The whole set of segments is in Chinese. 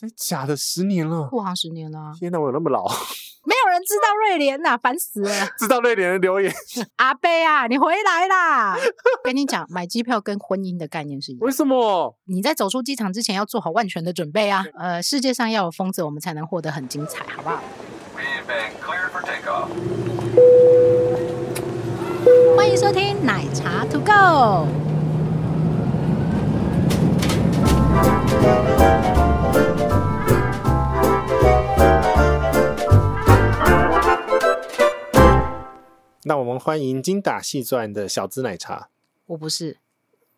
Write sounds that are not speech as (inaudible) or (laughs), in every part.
真假的？十年了，护航十年了、啊。天哪，我有那么老？(laughs) 没有人知道瑞莲呐，烦死了！知道瑞莲的留言。阿贝啊，你回来啦！(laughs) 跟你讲，买机票跟婚姻的概念是一样。为什么？你在走出机场之前要做好万全的准备啊！呃，世界上要有疯子，我们才能活得很精彩，好不好？欢迎收听奶茶 To Go。那我们欢迎精打细算的小资奶茶。我不是，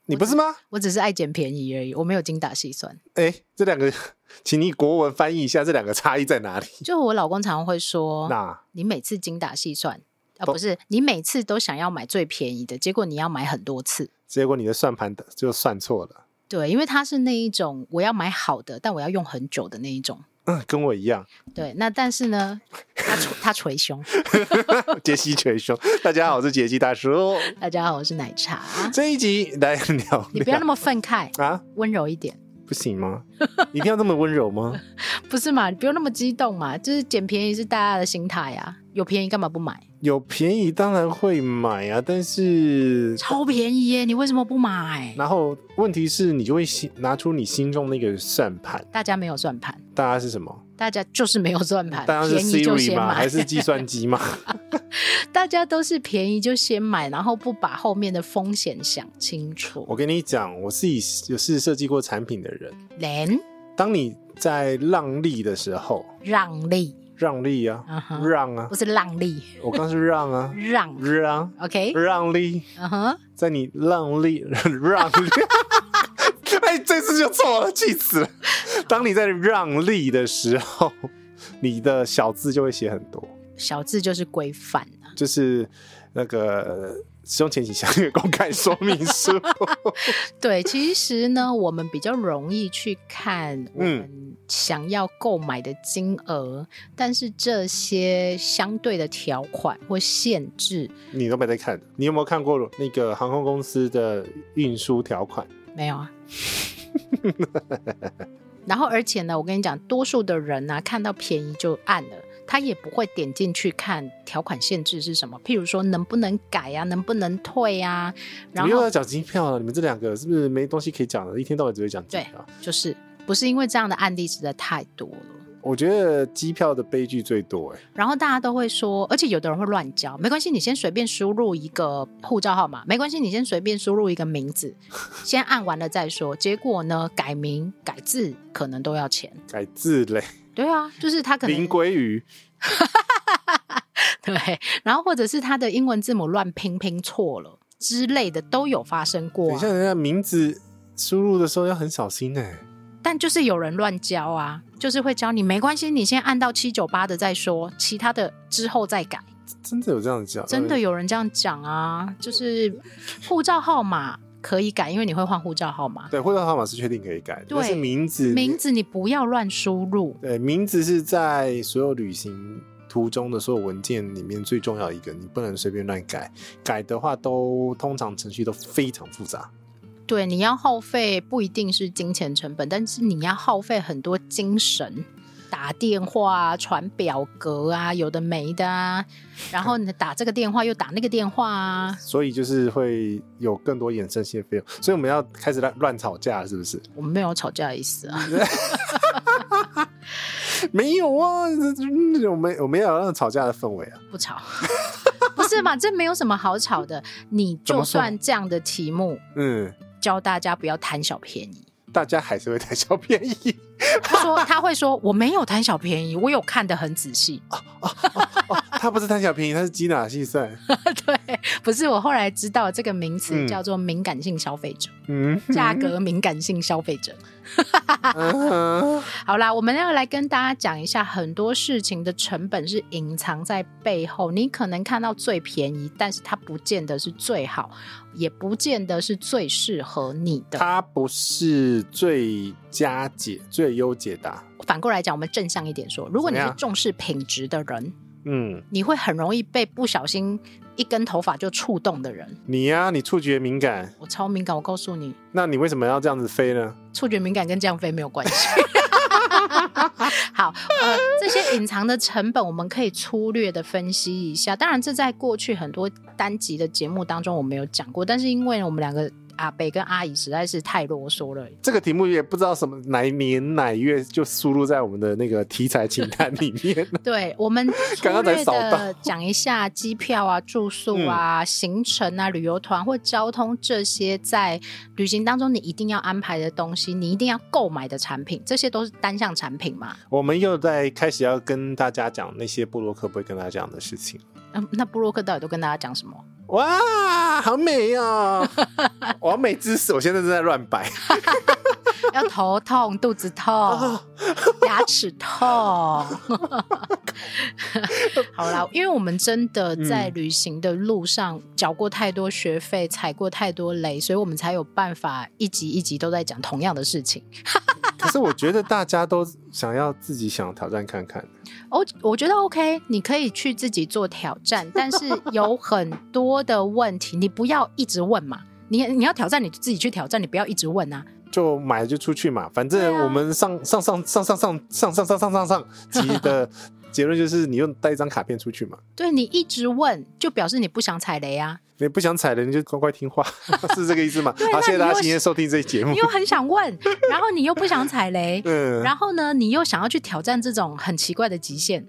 你不是吗？我只，是爱捡便宜而已，我没有精打细算。哎，这两个，(laughs) 请你国文翻译一下，这两个差异在哪里？就我老公常常会说，那你每次精打细算啊，不是你每次都想要买最便宜的，结果你要买很多次，结果你的算盘就算错了。对，因为他是那一种我要买好的，但我要用很久的那一种。嗯，跟我一样。对，那但是呢，他捶他捶胸，(laughs) 杰西捶胸。大家好，我是杰西大叔。大家好，我是奶茶。这一集来聊，聊，你不要那么愤慨啊，温柔一点，不行吗？一定要那么温柔吗？不是嘛，你不用那么激动嘛，就是捡便宜是大家的心态啊，有便宜干嘛不买？有便宜当然会买啊，但是超便宜耶，你为什么不买？然后问题是你就会心拿出你心中那个算盘，大家没有算盘，大家是什么？大家就是没有算盘，大家是 Siri 吗？还是计算机吗？(laughs) 大家都是便宜就先买，然后不把后面的风险想清楚。我跟你讲，我自己有是设计过产品的人，人当你在让利的时候，让利。让利啊，uh -huh. 让啊，不是让利，我刚是让啊，让。让，OK，让利，嗯哼，在你让利。(laughs) 让利，(laughs) 哎，这次就错了，气死了。当你在让利的时候，你的小字就会写很多，小字就是规范啊，就是那个。使用前请详阅公开说明书。(laughs) 对，其实呢，我们比较容易去看我们想要购买的金额，嗯，但是这些相对的条款或限制，你都没在看。你有没有看过那个航空公司的运输条款？没有啊。(laughs) 然后，而且呢，我跟你讲，多数的人呢，啊，看到便宜就按了。他也不会点进去看条款限制是什么，譬如说能不能改啊，能不能退啊。然后又要讲机票了，你们这两个是不是没东西可以讲了？一天到晚只会讲机票。对，就是不是因为这样的案例实在太多了。我觉得机票的悲剧最多哎。然后大家都会说，而且有的人会乱交，没关系，你先随便输入一个护照号码，没关系，你先随便输入一个名字，先按完了再说。结果呢，改名改字可能都要钱，改字嘞。对啊，就是他可能林鲑鱼，(laughs) 对，然后或者是他的英文字母乱拼拼错了之类的都有发生过、啊。等一下，人家名字输入的时候要很小心呢。但就是有人乱教啊，就是会教你没关系，你先按到七九八的再说，其他的之后再改。真的有这样讲？真的有人这样讲啊，就是护照号码。可以改，因为你会换护照号码。对，护照号码是确定可以改的，但是名字，名字你不要乱输入。对，名字是在所有旅行途中的所有文件里面最重要一个，你不能随便乱改。改的话都，都通常程序都非常复杂。对，你要耗费不一定是金钱成本，但是你要耗费很多精神。打电话、传表格啊，有的没的啊，然后你打这个电话又打那个电话啊，所以就是会有更多衍生性的费用，所以我们要开始乱乱吵架，是不是？我们没有吵架的意思啊，(laughs) 没有啊，我们我们要有那种吵架的氛围啊，不吵，不是嘛？这没有什么好吵的，你就算这样的题目，嗯，教大家不要贪小便宜。大家还是会贪小便宜。他说他会说我没有贪小便宜，我有看得很仔细。(laughs) 哦哦哦哦，他不是贪小便宜，他是精打细算。(laughs) 对，不是我后来知道这个名词叫做敏感性消费者。嗯，价格敏感性消费者。嗯、(laughs) 好啦，我们要来跟大家讲一下，很多事情的成本是隐藏在背后。你可能看到最便宜，但是它不见得是最好，也不见得是最适合你的。它不是最佳解、最优解答。反过来讲，我们正向一点说，如果你是重视品质的人，嗯，你会很容易被不小心。一根头发就触动的人，你呀、啊，你触觉敏感，我超敏感。我告诉你，那你为什么要这样子飞呢？触觉敏感跟这样飞没有关系。(laughs) 好，呃，这些隐藏的成本，我们可以粗略的分析一下。当然，这在过去很多单集的节目当中我没有讲过，但是因为我们两个。阿北跟阿姨实在是太啰嗦了。这个题目也不知道什么哪年哪月就输入在我们的那个题材清单里面。(laughs) 对，我们 (laughs) 刚刚才的讲一下机票啊、住宿啊、嗯、行程啊、旅游团或交通这些在旅行当中你一定要安排的东西，你一定要购买的产品，这些都是单项产品嘛。我们又在开始要跟大家讲那些布洛克不会跟大家讲的事情。嗯，那布洛克到底都跟大家讲什么？哇，好美哦！(laughs) 完美姿势，我现在正在乱摆。(laughs) 要头痛、肚子痛、牙齿痛。(laughs) 好啦，因为我们真的在旅行的路上缴过太多学费，踩过太多雷，所以我们才有办法一集一集都在讲同样的事情。可是我觉得大家都想要自己想挑战看看。哦，我觉得 OK，你可以去自己做挑战，但是有 (laughs) 很多的问题，你不要一直问嘛。你你要挑战，你自己去挑战，你不要一直问啊。就买了就出去嘛，反正我们上上上上上上上上上上上上集的结论就是，你用带一张卡片出去嘛。对，你一直问，就表示你不想踩雷啊。你不想踩雷，你就乖乖听话，(laughs) 是这个意思吗？好，谢谢大家今天收听这期节目。你又很想问，(laughs) 然后你又不想踩雷，嗯，然后呢，你又想要去挑战这种很奇怪的极限。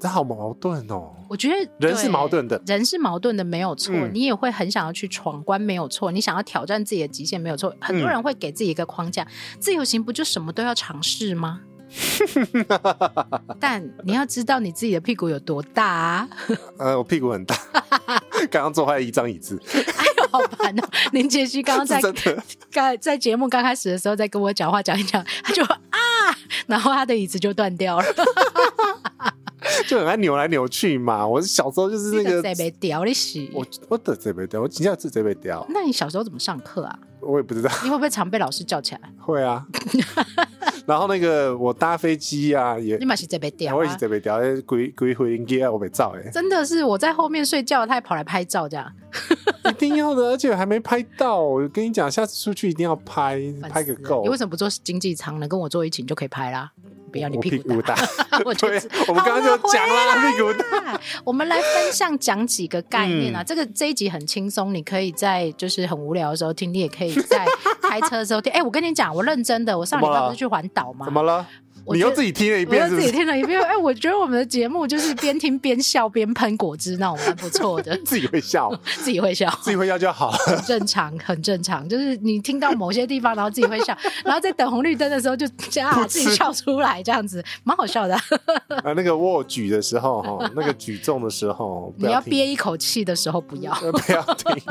这好矛盾哦！我觉得人是矛盾的，人是矛盾的，没有错。嗯、你也会很想要去闯关，没有错。你想要挑战自己的极限，没有错。很多人会给自己一个框架，嗯、自由行不就什么都要尝试吗？(laughs) 但你要知道你自己的屁股有多大啊！(laughs) 呃，我屁股很大，(laughs) 刚刚坐坏一张椅子。哎呦，好烦哦！林杰西刚刚在刚在节目刚开始的时候在跟我讲话讲一讲，他就啊，然后他的椅子就断掉了。就很爱扭来扭去嘛。我小时候就是那个这被掉的是我我的这被掉，我今天是这被掉。那你小时候怎么上课啊？我也不知道。你会不会常被老师叫起来？(laughs) 会啊。然后那个我搭飞机啊，也你嘛是这被掉，我也是这被掉。鬼鬼回应机啊，我被照哎。真的是我在后面睡觉，他还跑来拍照这样。(laughs) 一定要的，而且还没拍到。我跟你讲，下次出去一定要拍，拍个够。你为什么不坐经济舱呢？跟我坐一起你就可以拍啦。不要你屁股大，(laughs) (laughs) 我就是我们刚刚就讲了屁股大。(laughs) 我们来分享讲几个概念啊，嗯、这个这一集很轻松，你可以在就是很无聊的时候听，你也可以在开车的时候听。哎、欸，我跟你讲，我认真的，我上礼拜不是去环岛吗？怎么了？你又自己听了一遍是不是？我又自己听了一遍。哎、欸，我觉得我们的节目就是边听边笑边喷果汁，那种蛮不错的。(laughs) 自己会笑，自己会笑，自己会笑就好。很正常，很正常。就是你听到某些地方，然后自己会笑，(laughs) 然后在等红绿灯的时候就这样自己笑出来，这样子蛮好笑的。啊，那个握举的时候哈，那个举重的时候，(laughs) 你要憋一口气的时候不要，不要听。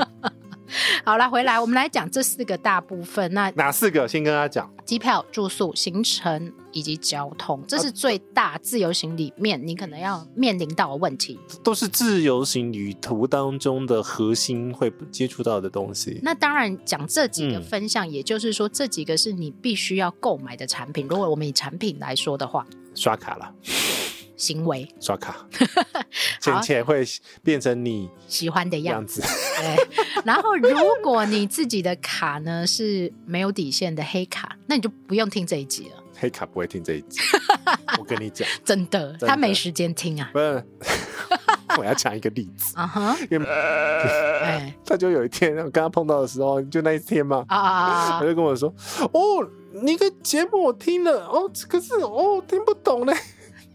好了，回来我们来讲这四个大部分。那哪四个？先跟他讲：机票、住宿、行程以及交通，这是最大自由行里面你可能要面临到的问题。都是自由行旅途当中的核心会接触到的东西。那当然讲这几个分项，嗯、也就是说这几个是你必须要购买的产品。如果我们以产品来说的话，刷卡了。(laughs) 行为刷卡，(laughs) 钱钱会变成你喜欢的样子。对，然后如果你自己的卡呢是没有底线的黑卡，那你就不用听这一集了。黑卡不会听这一集，(laughs) 我跟你讲，真的，他没时间听啊。不是，(laughs) 我要讲一个例子啊哈，因为 (laughs) 他就有一天我跟他碰到的时候，就那一天嘛啊啊，他就跟我说：“哦，你个节目我听了，哦，可是哦听不懂呢。”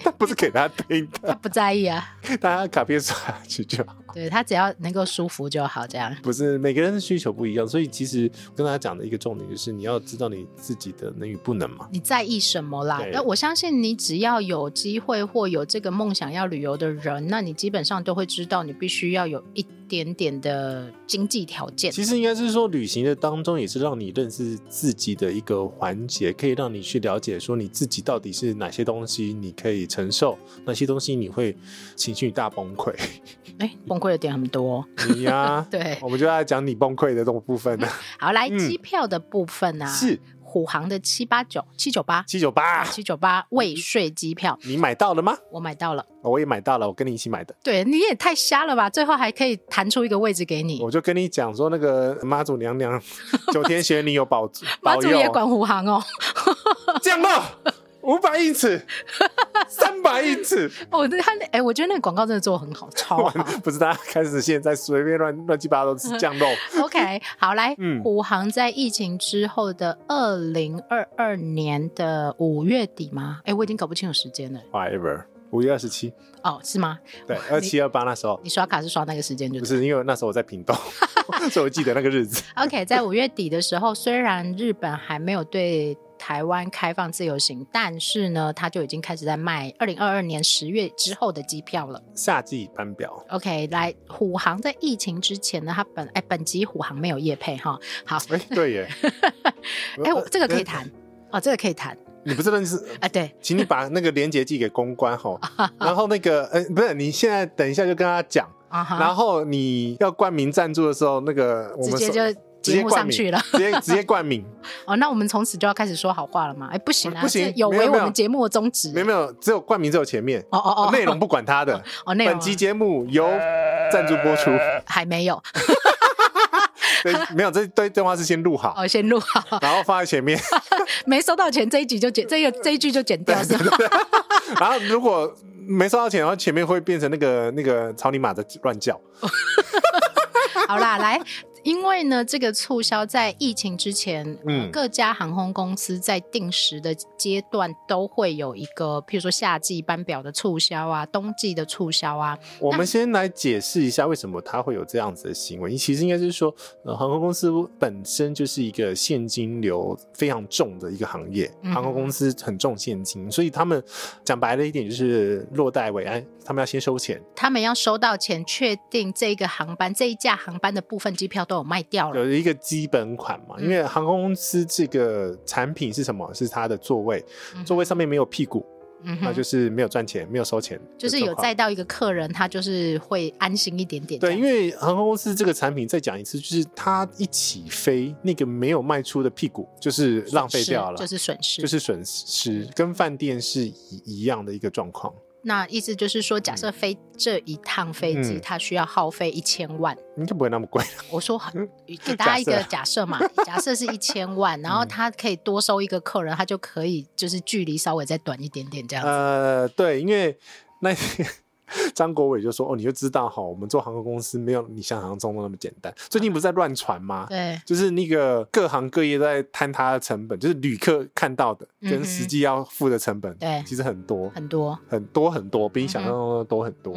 他不是给他听的，他不在意啊，大家卡片刷下去就好。对，他只要能够舒服就好，这样。不是每个人的需求不一样，所以其实跟大家讲的一个重点就是你要知道你自己的能与不能嘛。你在意什么啦？那我相信你只要有机会或有这个梦想要旅游的人，那你基本上都会知道你必须要有一点点的经济条件。其实应该是说，旅行的当中也是让你认识自己的一个环节，可以让你去了解说你自己到底是哪些东西你可以承受，哪些东西你会情绪大崩溃。(laughs) 哎、欸，崩溃的点很多。你呀、啊，(laughs) 对，我们就在讲你崩溃的这种部分呢。(laughs) 好，来机票的部分啊，嗯、是。虎航的七八九七九八七九八七九八未税机票，你买到了吗？我买到了，我也买到了，我跟你一起买的。对，你也太瞎了吧！最后还可以弹出一个位置给你。我就跟你讲说，那个妈祖娘娘 (laughs) 九天玄女有保，妈祖也管虎航哦，降落五百英尺。(laughs) 三百亿次。我他哎，我觉得那个广告真的做得很好，超好。(laughs) 不是大家开始现在随便乱乱七八糟吃酱肉。(laughs) OK，好来，嗯，虎航在疫情之后的二零二二年的五月底吗？哎，我已经搞不清楚时间了。Whatever。五月二十七哦，是吗？对，二七二八那时候，你刷卡是刷那个时间就？不是，因为那时候我在屏东，所以我记得那个日子。OK，在五月底的时候，虽然日本还没有对台湾开放自由行，但是呢，他就已经开始在卖二零二二年十月之后的机票了。夏季班表。OK，来，虎航在疫情之前呢，他本哎本集虎航没有业配哈。好，哎对耶，(laughs) 哎我这个可以谈哦，这个可以谈。你不是认识啊？对，请你把那个链接寄给公关吼，(laughs) 然后那个呃，不是，你现在等一下就跟他讲，然后你要冠名赞助的时候，那个我们直接就节目上去了，直接直接冠名。(laughs) 哦，那我们从此就要开始说好话了吗？哎，不行啊，不行，有违我们节目的宗旨。没有没有，只有冠名只有前面，哦哦哦，内容不管他的。(laughs) 哦，内容。本集节目由赞助播出，(laughs) 还没有。对，没有，这对电话是先录好，哦，先录好，然后放在前面。没收到钱，这一集就剪，这个这一句就剪掉，是吧？然后如果没收到钱，然后前面会变成那个那个草泥马的乱叫。好啦，来。因为呢，这个促销在疫情之前，嗯、呃，各家航空公司在定时的阶段都会有一个，譬如说夏季班表的促销啊，冬季的促销啊。我们先来解释一下为什么它会有这样子的行为。其实应该是说，呃，航空公司本身就是一个现金流非常重的一个行业，嗯、航空公司很重现金，所以他们讲白了一点就是落袋为安，他们要先收钱，他们要收到钱，确定这个航班这一架航班的部分机票都有。卖掉了，有一个基本款嘛，因为航空公司这个产品是什么？是它的座位，座位上面没有屁股，嗯、那就是没有赚钱，没有收钱，就是有载到一个客人，他就是会安心一点点。对，因为航空公司这个产品，再讲一次，就是它一起飞，那个没有卖出的屁股就是浪费掉了，就是损失，就是损失，跟饭店是一一样的一个状况。那意思就是说，假设飞这一趟飞机，嗯、它需要耗费一千万，应该不会那么贵。(laughs) 我说给大家一个假设嘛，假设是一千万，然后他可以多收一个客人，他就可以就是距离稍微再短一点点这样子。呃，对，因为那。张国伟就说：“哦，你就知道哈，我们做航空公司没有你想象中的那么简单。最近不是在乱传吗？对，就是那个各行各业在摊它的成本，就是旅客看到的跟实际要付的成本，对，其实很多很多很多很多，比你想象中的多很多。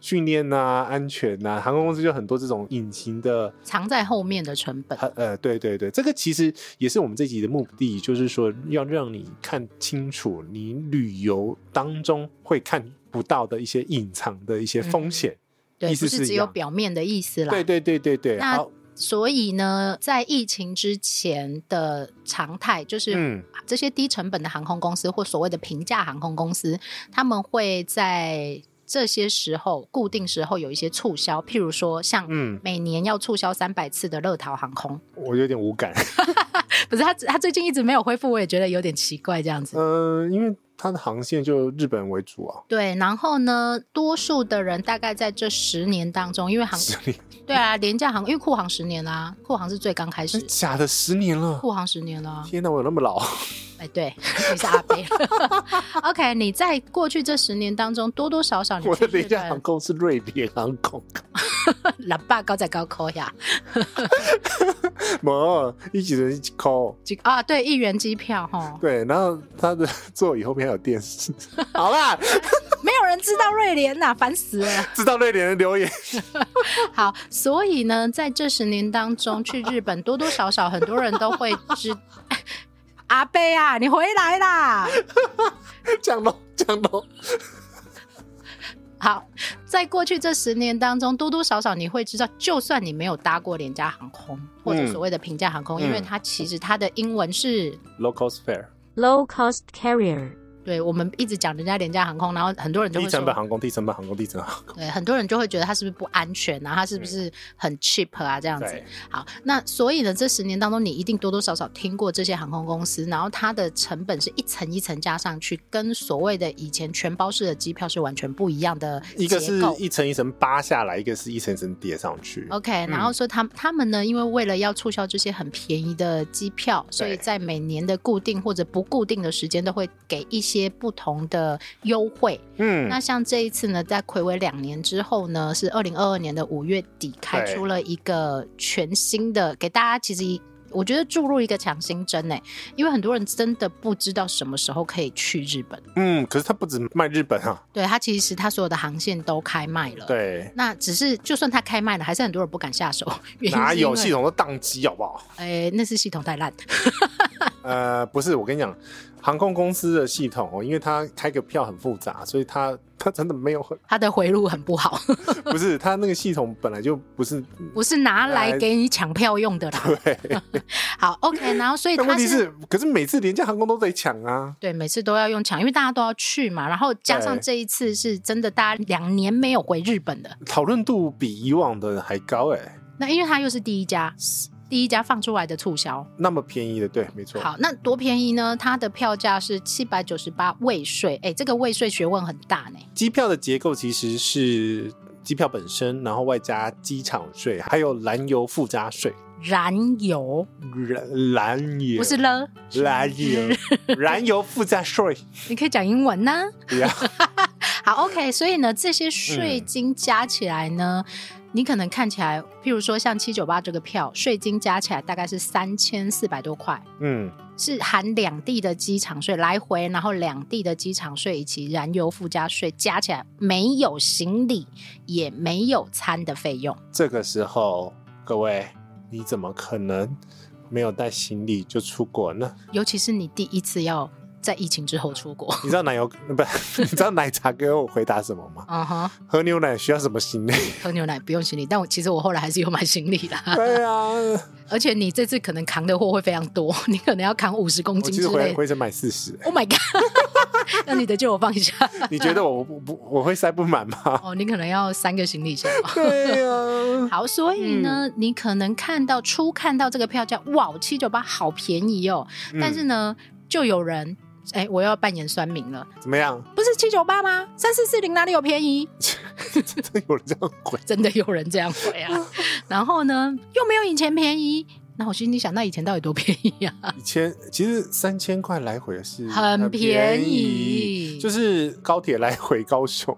训练啊，安全啊，航空公司就很多这种隐形的藏在后面的成本。呃，对对对，这个其实也是我们这集的目的，就是说要让你看清楚，你旅游当中会看。”不到的一些隐藏的一些风险，意思是，只有表面的意思啦。对对对对对。那所以呢，在疫情之前的常态就是，嗯，这些低成本的航空公司或所谓的平价航空公司，他们会在这些时候固定时候有一些促销，譬如说像每年要促销三百次的乐桃航空，我有点无感。(laughs) 不是他，他最近一直没有恢复，我也觉得有点奇怪这样子。嗯、呃，因为。它的航线就日本为主啊，对，然后呢，多数的人大概在这十年当中，因为航，(laughs) 对啊，廉价航，因为酷航十年啦、啊，酷航是最刚开始，假的？十年了，酷航十年了，天哪，我有那么老？哎，对，(laughs) 你是阿伯。(laughs) OK，你在过去这十年当中，多多少少你，我的廉价航空是瑞典航空，(laughs) 喇叭高在高扣呀，没，一起人一起扣，啊，对，一元机票哈，对，然后他的座椅后面还有电视，好啦，没有人知道瑞联呐，烦死了，知道瑞联的留言，好，所以呢，在这十年当中，去日本多多少少很多人都会知。阿贝啊，你回来啦！(laughs) 降落，降落。(laughs) 好，在过去这十年当中，多多少少你会知道，就算你没有搭过廉价航空或者所谓的平价航空，嗯、因为它其实它的英文是 low cost fare，low cost carrier。对，我们一直讲人家廉价航空，然后很多人就低成本航空、低成本航空、低成本航空。对，很多人就会觉得它是不是不安全啊？它是不是很 cheap 啊？这样子。好，那所以呢，这十年当中，你一定多多少少听过这些航空公司，然后它的成本是一层一层加上去，跟所谓的以前全包式的机票是完全不一样的。一个是一层一层扒下来，一个是一层一层叠上去。OK，然后说他们他们呢，因为为了要促销这些很便宜的机票，所以在每年的固定或者不固定的时间都会给一些。些不同的优惠。嗯，那像这一次呢，在魁违两年之后呢，是二零二二年的五月底开出了一个全新的，给大家其实。我觉得注入一个强心针呢，因为很多人真的不知道什么时候可以去日本。嗯，可是他不止卖日本啊，对，他其实他所有的航线都开卖了。对，那只是就算他开卖了，还是很多人不敢下手。(laughs) 哪有系统都宕机，好不好？哎，那是系统太烂。(laughs) 呃，不是，我跟你讲。航空公司的系统哦，因为它开个票很复杂，所以它它真的没有很，它的回路很不好。(laughs) 不是，它那个系统本来就不是 (laughs) 不是拿来给你抢票用的啦。对，(laughs) 好，OK，然后所以它问题是，可是每次廉价航空都得抢啊。对，每次都要用抢，因为大家都要去嘛。然后加上这一次是真的，大家两年没有回日本的，讨论度比以往的还高哎、欸。那因为它又是第一家。第一家放出来的促销，那么便宜的，对，没错。好，那多便宜呢？它的票价是七百九十八未税，哎，这个未税学问很大呢。机票的结构其实是机票本身，然后外加机场税，还有燃油附加税。燃油，燃燃油，不是了，燃油，(laughs) 燃油附加税。你可以讲英文呢。(laughs) 好，OK。所以呢，这些税金加起来呢？嗯你可能看起来，譬如说像七九八这个票，税金加起来大概是三千四百多块，嗯，是含两地的机场税来回，然后两地的机场税以及燃油附加税加起来，没有行李也没有餐的费用。这个时候，各位，你怎么可能没有带行李就出国呢？尤其是你第一次要。在疫情之后出国，你知道奶油不？(laughs) 你知道奶茶给我回答什么吗？啊哈，喝牛奶需要什么行李？喝牛奶不用行李，但我其实我后来还是有买行李的。对啊，而且你这次可能扛的货会非常多，(laughs) 你可能要扛五十公斤之类。我其实回回程买四十。Oh my god！(laughs) 那你的借我放一下。你觉得我不不我会塞不满吗？哦，你可能要三个行李箱。对啊。好，所以呢，嗯、你可能看到初看到这个票价，哇，七九八好便宜哦。嗯、但是呢，就有人。哎、欸，我要扮演酸民了，怎么样？不是七九八吗？三四四零哪里有便宜？(laughs) 真的有人这样回？(laughs) 真的有人这样回啊？然后呢，又没有以前便宜。那我心里想，那以前到底多便宜啊？以前其实三千块来回是很便宜，就是高铁来回高雄。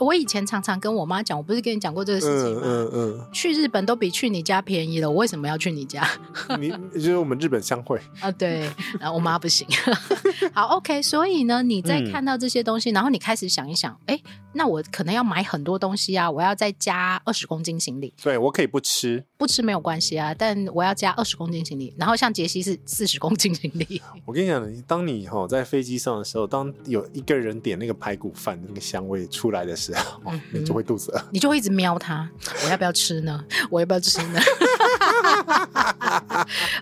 我以前常常跟我妈讲，我不是跟你讲过这个事情吗？嗯嗯，嗯，去日本都比去你家便宜了，我为什么要去你家？(laughs) 你就是我们日本相会 (laughs) 啊，对，然后我妈不行。(laughs) 好，OK，所以呢，你在看到这些东西，嗯、然后你开始想一想，哎，那我可能要买很多东西啊，我要再加二十公斤行李。对，我可以不吃，不吃没有关系啊，但我要加二十公斤行李。然后像杰西是四十公斤行李。我跟你讲，当你哈在飞机上的时候，当有一个人点那个排骨饭那个香味出来的时候。嗯、你就会肚子饿，你就会一直瞄它。我要不要吃呢？我要不要吃呢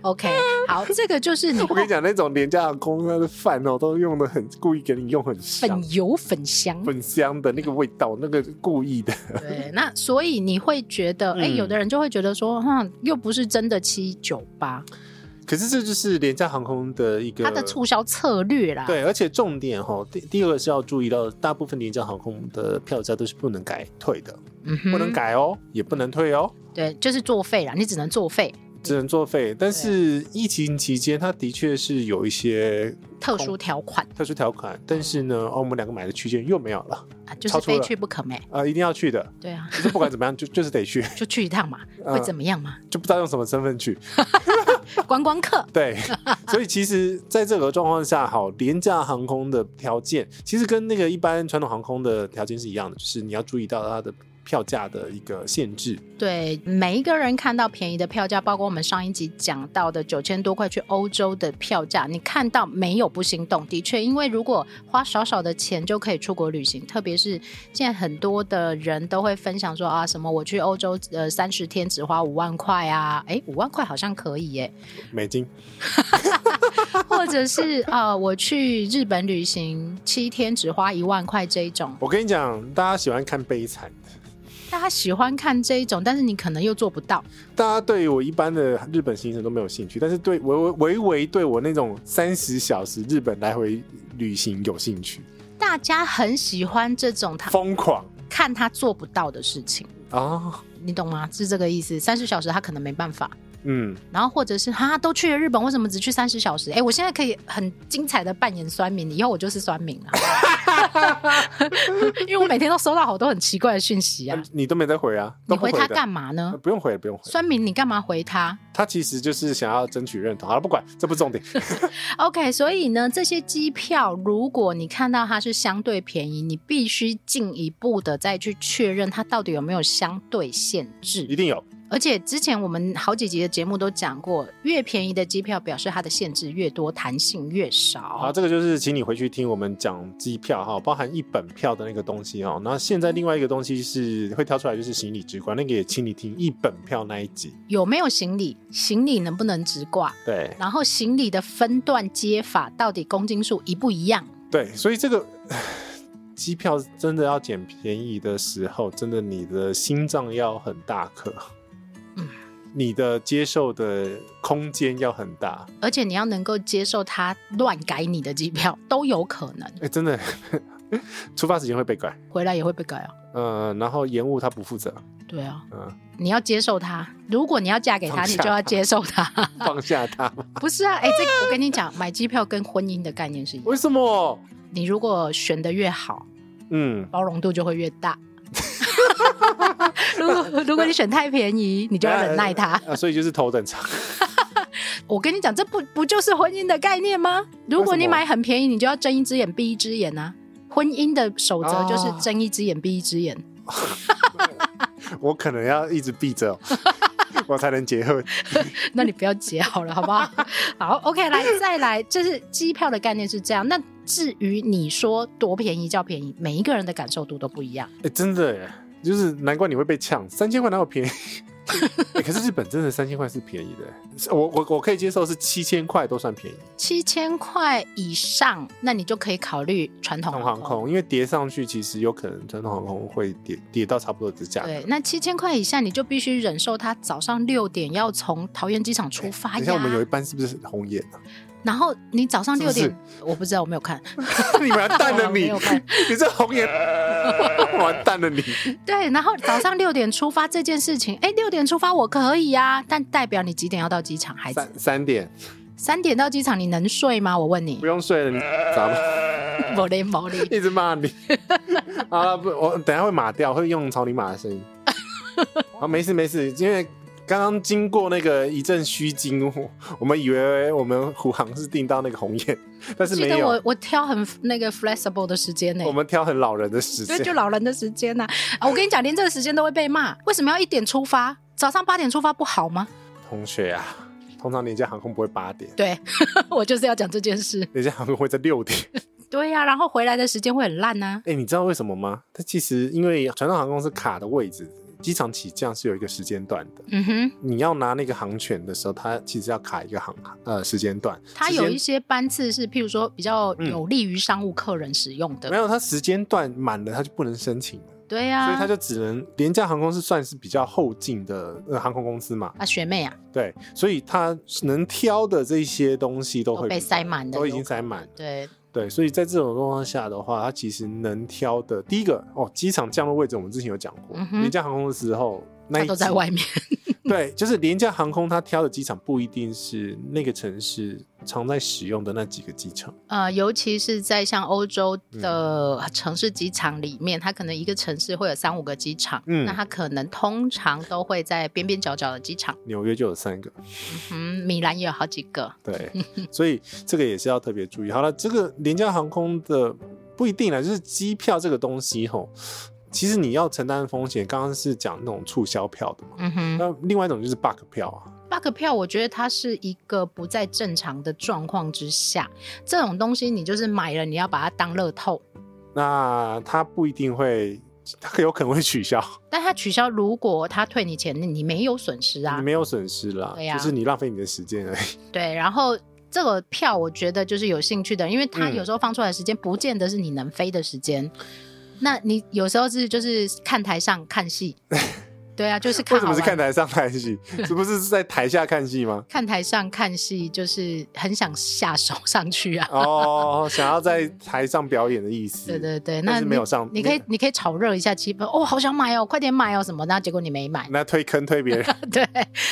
？OK，好，这个就是你。(laughs) 我跟你讲，那种廉价航空的饭哦，都用的很故意给你用很香粉油粉香粉香的那个味道，那个故意的。对，那所以你会觉得，哎、嗯，有的人就会觉得说，哈，又不是真的七九八。可是这就是廉价航空的一个它的促销策略啦。对，而且重点哈，第第二个是要注意到，大部分廉价航空的票价都是不能改退的，嗯，不能改哦，也不能退哦。对，就是作废啦，你只能作废。只能作废，但是疫情期间，它的确是有一些特殊条款。特殊条款，但是呢，哦，我们两个买的区间又没有了，啊，就是非去不可没啊，一定要去的。对啊，就是不管怎么样，就 (laughs) 就是得去，就去一趟嘛，会怎么样嘛？就不知道用什么身份去，(laughs) 观光客。(laughs) 对，所以其实在这个状况下，好，廉价航空的条件其实跟那个一般传统航空的条件是一样的，就是你要注意到它的。票价的一个限制，对每一个人看到便宜的票价，包括我们上一集讲到的九千多块去欧洲的票价，你看到没有不心动？的确，因为如果花少少的钱就可以出国旅行，特别是现在很多的人都会分享说啊，什么我去欧洲呃三十天只花五万块啊，哎五万块好像可以耶，美金，(laughs) 或者是啊、呃、我去日本旅行七天只花一万块这一种。我跟你讲，大家喜欢看悲惨。大家喜欢看这一种，但是你可能又做不到。大家对于我一般的日本行程都没有兴趣，但是对唯唯唯对我那种三十小时日本来回旅行有兴趣。大家很喜欢这种他疯狂看他做不到的事情啊，哦、你懂吗？是这个意思。三十小时他可能没办法，嗯，然后或者是哈都去了日本，为什么只去三十小时？哎，我现在可以很精彩的扮演酸民，以后我就是酸民了，(laughs) 因为我每天都收到好多很奇怪的讯息啊，你都没在回啊？你回他干嘛呢？不用回，不用回。酸明，你干嘛回他？他其实就是想要争取认同。好了，不管，这不重点。(laughs) OK，所以呢，这些机票，如果你看到它是相对便宜，你必须进一步的再去确认它到底有没有相对限制。一定有。而且之前我们好几集的节目都讲过，越便宜的机票表示它的限制越多，弹性越少。好，这个就是请你回去听我们讲机票哈，包含一本票的那个东西哈。那现在另外一个东西是会挑出来，就是行李直挂，那个也请你听一本票那一集。有没有行李？行李能不能直挂？对。然后行李的分段接法到底公斤数一不一样？对，所以这个机票真的要捡便宜的时候，真的你的心脏要很大颗。你的接受的空间要很大，而且你要能够接受他乱改你的机票都有可能。哎、欸，真的，(laughs) 出发时间会被改，回来也会被改啊。嗯，然后延误他不负责。对啊，嗯，你要接受他。如果你要嫁给他，他你就要接受他，放下他。(laughs) 不是啊，哎、欸，这个我跟你讲，买机票跟婚姻的概念是一样。为什么？你如果选的越好，嗯，包容度就会越大。(laughs) 如果如果你选太便宜，你就要忍耐它。啊，所以就是头等舱。(laughs) 我跟你讲，这不不就是婚姻的概念吗？如果你买很便宜，你就要睁一只眼闭一只眼啊。婚姻的守则就是睁一只眼闭一只眼。(laughs) 我可能要一直闭着，我才能结婚。那你不要结好了，好不好？好，OK，来再来，就是机票的概念是这样。那至于你说多便宜叫便宜，每一个人的感受度都不一样。哎，真的耶。就是难怪你会被呛，三千块哪有便宜？欸、(laughs) 可是日本真的三千块是便宜的，我我我可以接受是七千块都算便宜。七千块以上，那你就可以考虑传统航空，航空，因为叠上去其实有可能传统航空会跌跌到差不多的价格。对，那七千块以下，你就必须忍受它早上六点要从桃园机场出发呀。等下我们有一班是不是红眼啊？然后你早上六点，我不知道，我没有看。(laughs) 你完蛋了你，(laughs) 你 (laughs) 你这红颜，完蛋了你。对，然后早上六点出发这件事情，哎，六点出发我可以啊，但代表你几点要到机场？孩子，三三点。三点到机场，你能睡吗？我问你。不用睡了，你咋了？毛利毛利，一直骂你。啊不，我等下会码掉，会用草泥马的声音。啊，没事没事，因为。刚刚经过那个一阵虚惊，我们以为我们虎航是订到那个红雁，但是没有。我我挑很那个 flexible 的时间呢。我们挑很老人的时间，对，就老人的时间呐。啊，我跟你讲，连这个时间都会被骂，为什么要一点出发？早上八点出发不好吗？同学啊，通常廉价航空不会八点。对，(laughs) 我就是要讲这件事。廉价航空会在六点。(laughs) 对呀、啊，然后回来的时间会很烂呐、啊。哎，你知道为什么吗？它其实因为传统航空是卡的位置。机场起降是有一个时间段的，嗯哼，你要拿那个航权的时候，它其实要卡一个航呃时间段。它有一些班次是，譬如说比较有利于商务客人使用的。嗯、没有，它时间段满了，它就不能申请了。对呀、啊，所以它就只能廉价航空是算是比较后进的呃航空公司嘛。啊，学妹啊，对，所以它能挑的这些东西都会都被塞满的，都已经塞满。对。对，所以在这种状况下的话，它其实能挑的，第一个哦，机场降落位置我们之前有讲过，廉、嗯、价航空的时候，那都在外面。(laughs) 对，就是廉价航空，它挑的机场不一定是那个城市常在使用的那几个机场。呃，尤其是在像欧洲的城市机场里面，嗯，它可能一个城市会有三五个机场，嗯，那它可能通常都会在边边角角的机场。纽约就有三个，嗯，米兰也有好几个。对，(laughs) 所以这个也是要特别注意。好了，这个廉价航空的不一定啦，就是机票这个东西吼。其实你要承担风险，刚刚是讲那种促销票的嘛，嗯哼。那另外一种就是 bug 票啊，bug 票，我觉得它是一个不在正常的状况之下，这种东西你就是买了，你要把它当乐透。那它不一定会，它有可能会取消。但它取消，如果他退你钱，你没有损失啊，你没有损失啦，对呀，就是你浪费你的时间而已。对，然后这个票，我觉得就是有兴趣的，因为它有时候放出来的时间，不见得是你能飞的时间。那你有时候是就是看台上看戏，(laughs) 对对啊，(laughs) 就是看。为什么是看台上看戏？(laughs) 是不是在台下看戏吗？看台上看戏就是很想下手上去啊。哦，想要在台上表演的意思。对对对，那没有上，你可以你可以炒热一下气氛。哦，好想买哦，快点买哦什么？那结果你没买，那推坑推别人。(laughs) 对，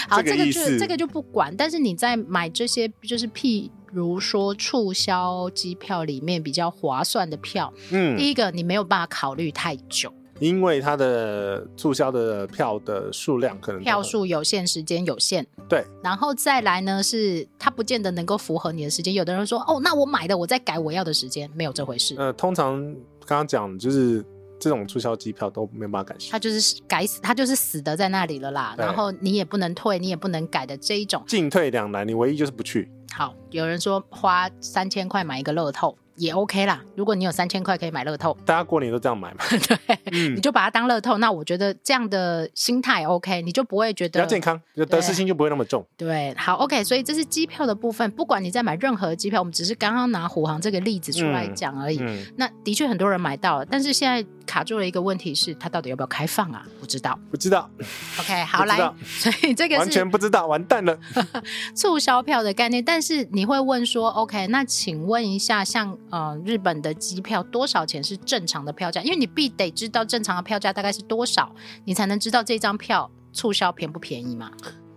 好，这个就这个就不管。但是你在买这些，就是譬如说促销机票里面比较划算的票，嗯，第一个你没有办法考虑太久。因为它的促销的票的数量可能票数有限，时间有限，对。然后再来呢，是它不见得能够符合你的时间。有的人说，哦，那我买的我再改我要的时间，没有这回事。呃，通常刚刚讲就是这种促销机票都没有办法改，它就是改死，它就是死的在那里了啦。然后你也不能退，你也不能改的这一种，进退两难，你唯一就是不去。好，有人说花三千块买一个乐透。也 OK 啦，如果你有三千块可以买乐透，大家过年都这样买嘛？(laughs) 对，嗯、你就把它当乐透。那我觉得这样的心态 OK，你就不会觉得比较健康，就得失心就不会那么重。对，好 OK，所以这是机票的部分。不管你在买任何机票，我们只是刚刚拿虎航这个例子出来讲而已。嗯嗯、那的确很多人买到了，但是现在卡住了一个问题是，它到底要不要开放啊？不知道，不知道。OK，(laughs) 好来，所以这个是完全不知道，完蛋了。(laughs) 促销票的概念，但是你会问说，OK，那请问一下，像呃日本的。机票多少钱是正常的票价？因为你必得知道正常的票价大概是多少，你才能知道这张票促销便不便宜嘛。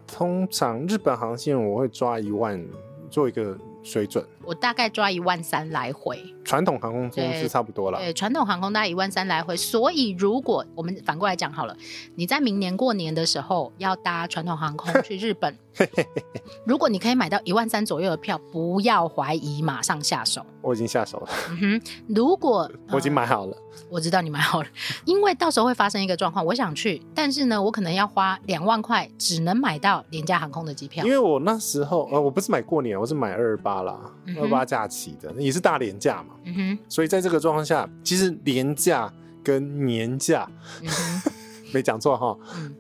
通常日本航线我会抓一万做一个水准，我大概抓一万三来回。传统航空公司差不多了，对，传统航空大概一万三来回。所以如果我们反过来讲好了，你在明年过年的时候要搭传统航空去日本，(laughs) 如果你可以买到一万三左右的票，不要怀疑，马上下手。我已经下手了。嗯哼，如果我已经买好了。我知道你买好了，(laughs) 因为到时候会发生一个状况，我想去，但是呢，我可能要花两万块，只能买到廉价航空的机票。因为我那时候呃，我不是买过年，我是买二二八啦，二二八假期的，也是大廉价嘛。嗯哼。所以在这个状况下，其实廉价跟年假，(laughs) 没讲错哈。嗯。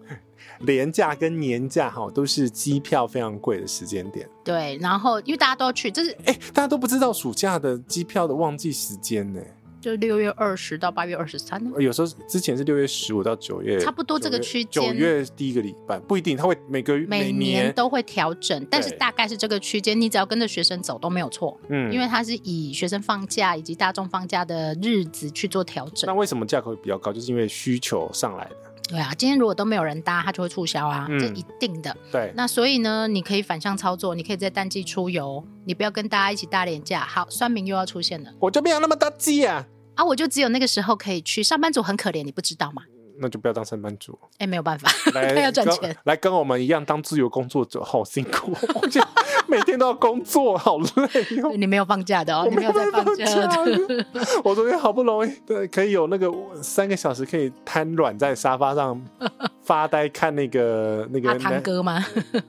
廉价跟年假哈，都是机票非常贵的时间点。对，然后因为大家都要去，就是哎，大家都不知道暑假的机票的旺季时间呢。就六月二十到八月二十三呢？有时候之前是六月十五到九月，差不多这个区间。九月第一个礼拜不一定，他会每个月每年都会调整，但是大概是这个区间，你只要跟着学生走都没有错。嗯，因为它是以学生放假以及大众放假的日子去做调整。那为什么价格会比较高？就是因为需求上来的。对啊，今天如果都没有人搭，它就会促销啊，嗯、这一定的。对，那所以呢，你可以反向操作，你可以在淡季出游，你不要跟大家一起搭廉价。好，酸民又要出现了，我就没有那么大气啊。啊！我就只有那个时候可以去，上班族很可怜，你不知道吗？那就不要当上班族。哎，没有办法，来 (laughs) 要赚钱，来跟我们一样当自由工作者，好辛苦，我觉得 (laughs) 每天都要工作，好累。你没有放假的哦，你没有在放假的。我昨天好不容易对，可以有那个三个小时可以瘫软在沙发上 (laughs) 发呆，看那个那个阿汤哥吗？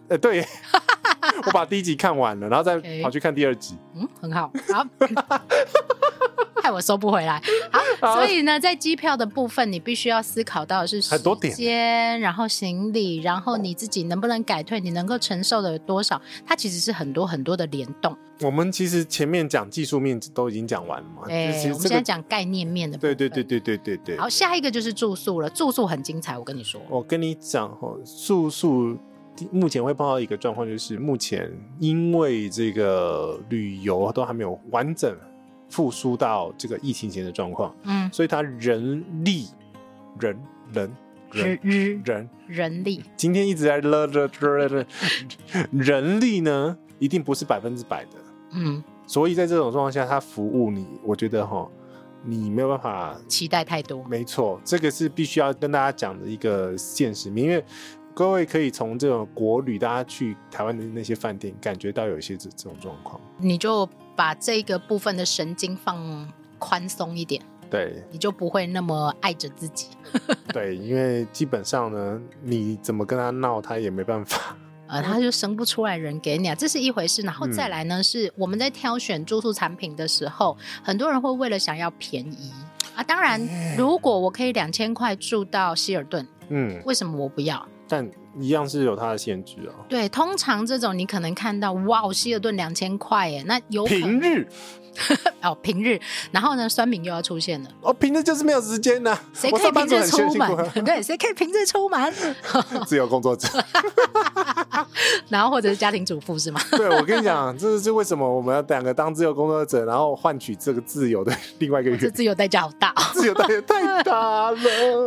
呃，对，我把第一集看完了，然后再跑去看第二集。嗯，很好，好。害我收不回来，(laughs) 好，所以呢，在机票的部分，你必须要思考到的是时间，然后行李，然后你自己能不能改退，你能够承受的有多少，它其实是很多很多的联动。我们其实前面讲技术面都已经讲完了嘛，对，我们现在讲概念面的部分。对对对对对对对。好，下一个就是住宿了，住宿很精彩，我跟你说。我跟你讲哦，住宿目前会碰到一个状况，就是目前因为这个旅游都还没有完整。复苏到这个疫情前的状况，嗯，所以他人力、人、人、人、人、人、人力，今天一直在了了了了，人力呢，一定不是百分之百的，嗯，所以在这种状况下，他服务你，我觉得哈，你没有办法期待太多，没错，这个是必须要跟大家讲的一个现实面，因为各位可以从这种国旅，大家去台湾的那些饭店，感觉到有一些这这种状况，你就。把这个部分的神经放宽松一点，对，你就不会那么爱着自己。(laughs) (laughs) 对，因为基本上呢，你怎么跟他闹，他也没办法。呃，他就生不出来人给你啊，这是一回事。然后再来呢，嗯、是我们在挑选住宿产品的时候，很多人会为了想要便宜啊。当然，如果我可以两千块住到希尔顿，嗯，为什么我不要？但一样是有它的限制啊。对，通常这种你可能看到哇，希尔顿两千块耶，那有平日。(laughs) 哦，平日，然后呢，酸民又要出现了。哦，平日就是没有时间呢。谁可以平日出门？(laughs) 对，谁可以平日出门？(laughs) 自由工作者。然后或者是家庭主妇是吗？对，我跟你讲，这是为什么我们要两个当自由工作者，然后换取这个自由的另外一个原因。这自由代价好大，自由代价太大了。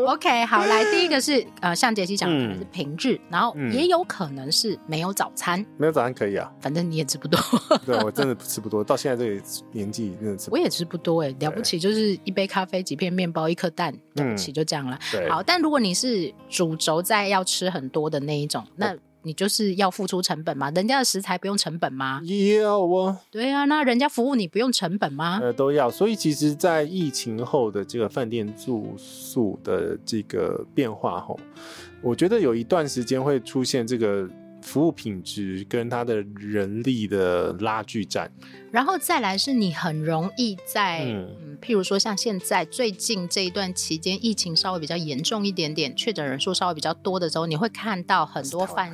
OK，好，来第一个是呃，像杰西讲的可能是平日，嗯、然后也有可能是没有早餐。没有早餐可以啊，反正你也吃不多。对，我真的吃不多，到现在这个年纪真的吃。我也吃不多哎、欸，了不起就是一杯咖啡、几片面包、一颗蛋，了不起就这样了。对好，但如果你是主轴在要吃很多的那一种，那你就是要付出成本嘛？人家的食材不用成本吗？要啊。对啊，那人家服务你不用成本吗？呃，都要。所以其实，在疫情后的这个饭店住宿的这个变化后，我觉得有一段时间会出现这个。服务品质跟他的人力的拉锯战，然后再来是你很容易在，嗯，嗯，譬如说像现在最近这一段期间，疫情稍微比较严重一点点，确诊人数稍微比较多的时候，你会看到很多饭。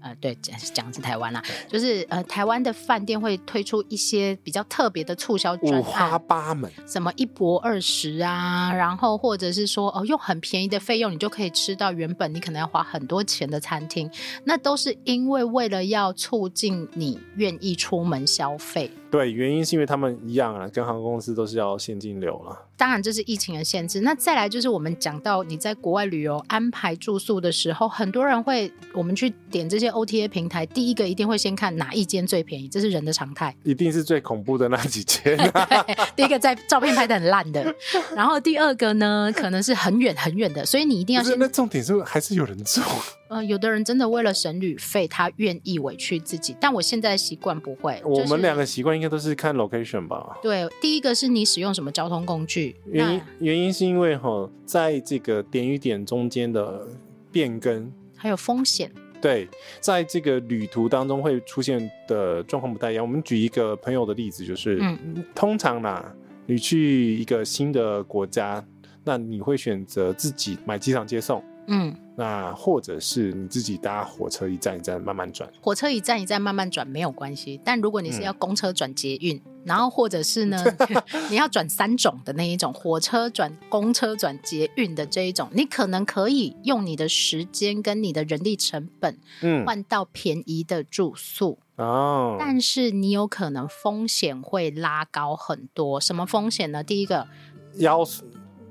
呃，对，讲讲是台湾啦，就是呃，台湾的饭店会推出一些比较特别的促销五花八门，什么一博二十啊，然后或者是说哦，用很便宜的费用，你就可以吃到原本你可能要花很多钱的餐厅，那都是因为为了要促进你愿意出门消费。对，原因是因为他们一样啊，跟航空公司都是要现金流了。当然，这是疫情的限制。那再来就是我们讲到你在国外旅游安排住宿的时候，很多人会我们去点这些 OTA 平台，第一个一定会先看哪一间最便宜，这是人的常态。一定是最恐怖的那几间 (laughs) 第一个在照片拍的很烂的，然后第二个呢，可能是很远很远的，所以你一定要先。那重点是还是有人住。呃，有的人真的为了省旅费，他愿意委屈自己。但我现在习惯不会。我们两个习惯应该都是看 location 吧？对，第一个是你使用什么交通工具。原因原因是因为哈，在这个点与点中间的变更还有风险。对，在这个旅途当中会出现的状况不太一样。我们举一个朋友的例子，就是，嗯，通常啦，你去一个新的国家，那你会选择自己买机场接送。嗯。那或者是你自己搭火车一站一站慢慢转，火车一站一站慢慢转没有关系。但如果你是要公车转捷运，嗯、然后或者是呢，(laughs) 你要转三种的那一种，火车转公车转捷运的这一种，你可能可以用你的时间跟你的人力成本，嗯，换到便宜的住宿哦。但是你有可能风险会拉高很多。什么风险呢？第一个要。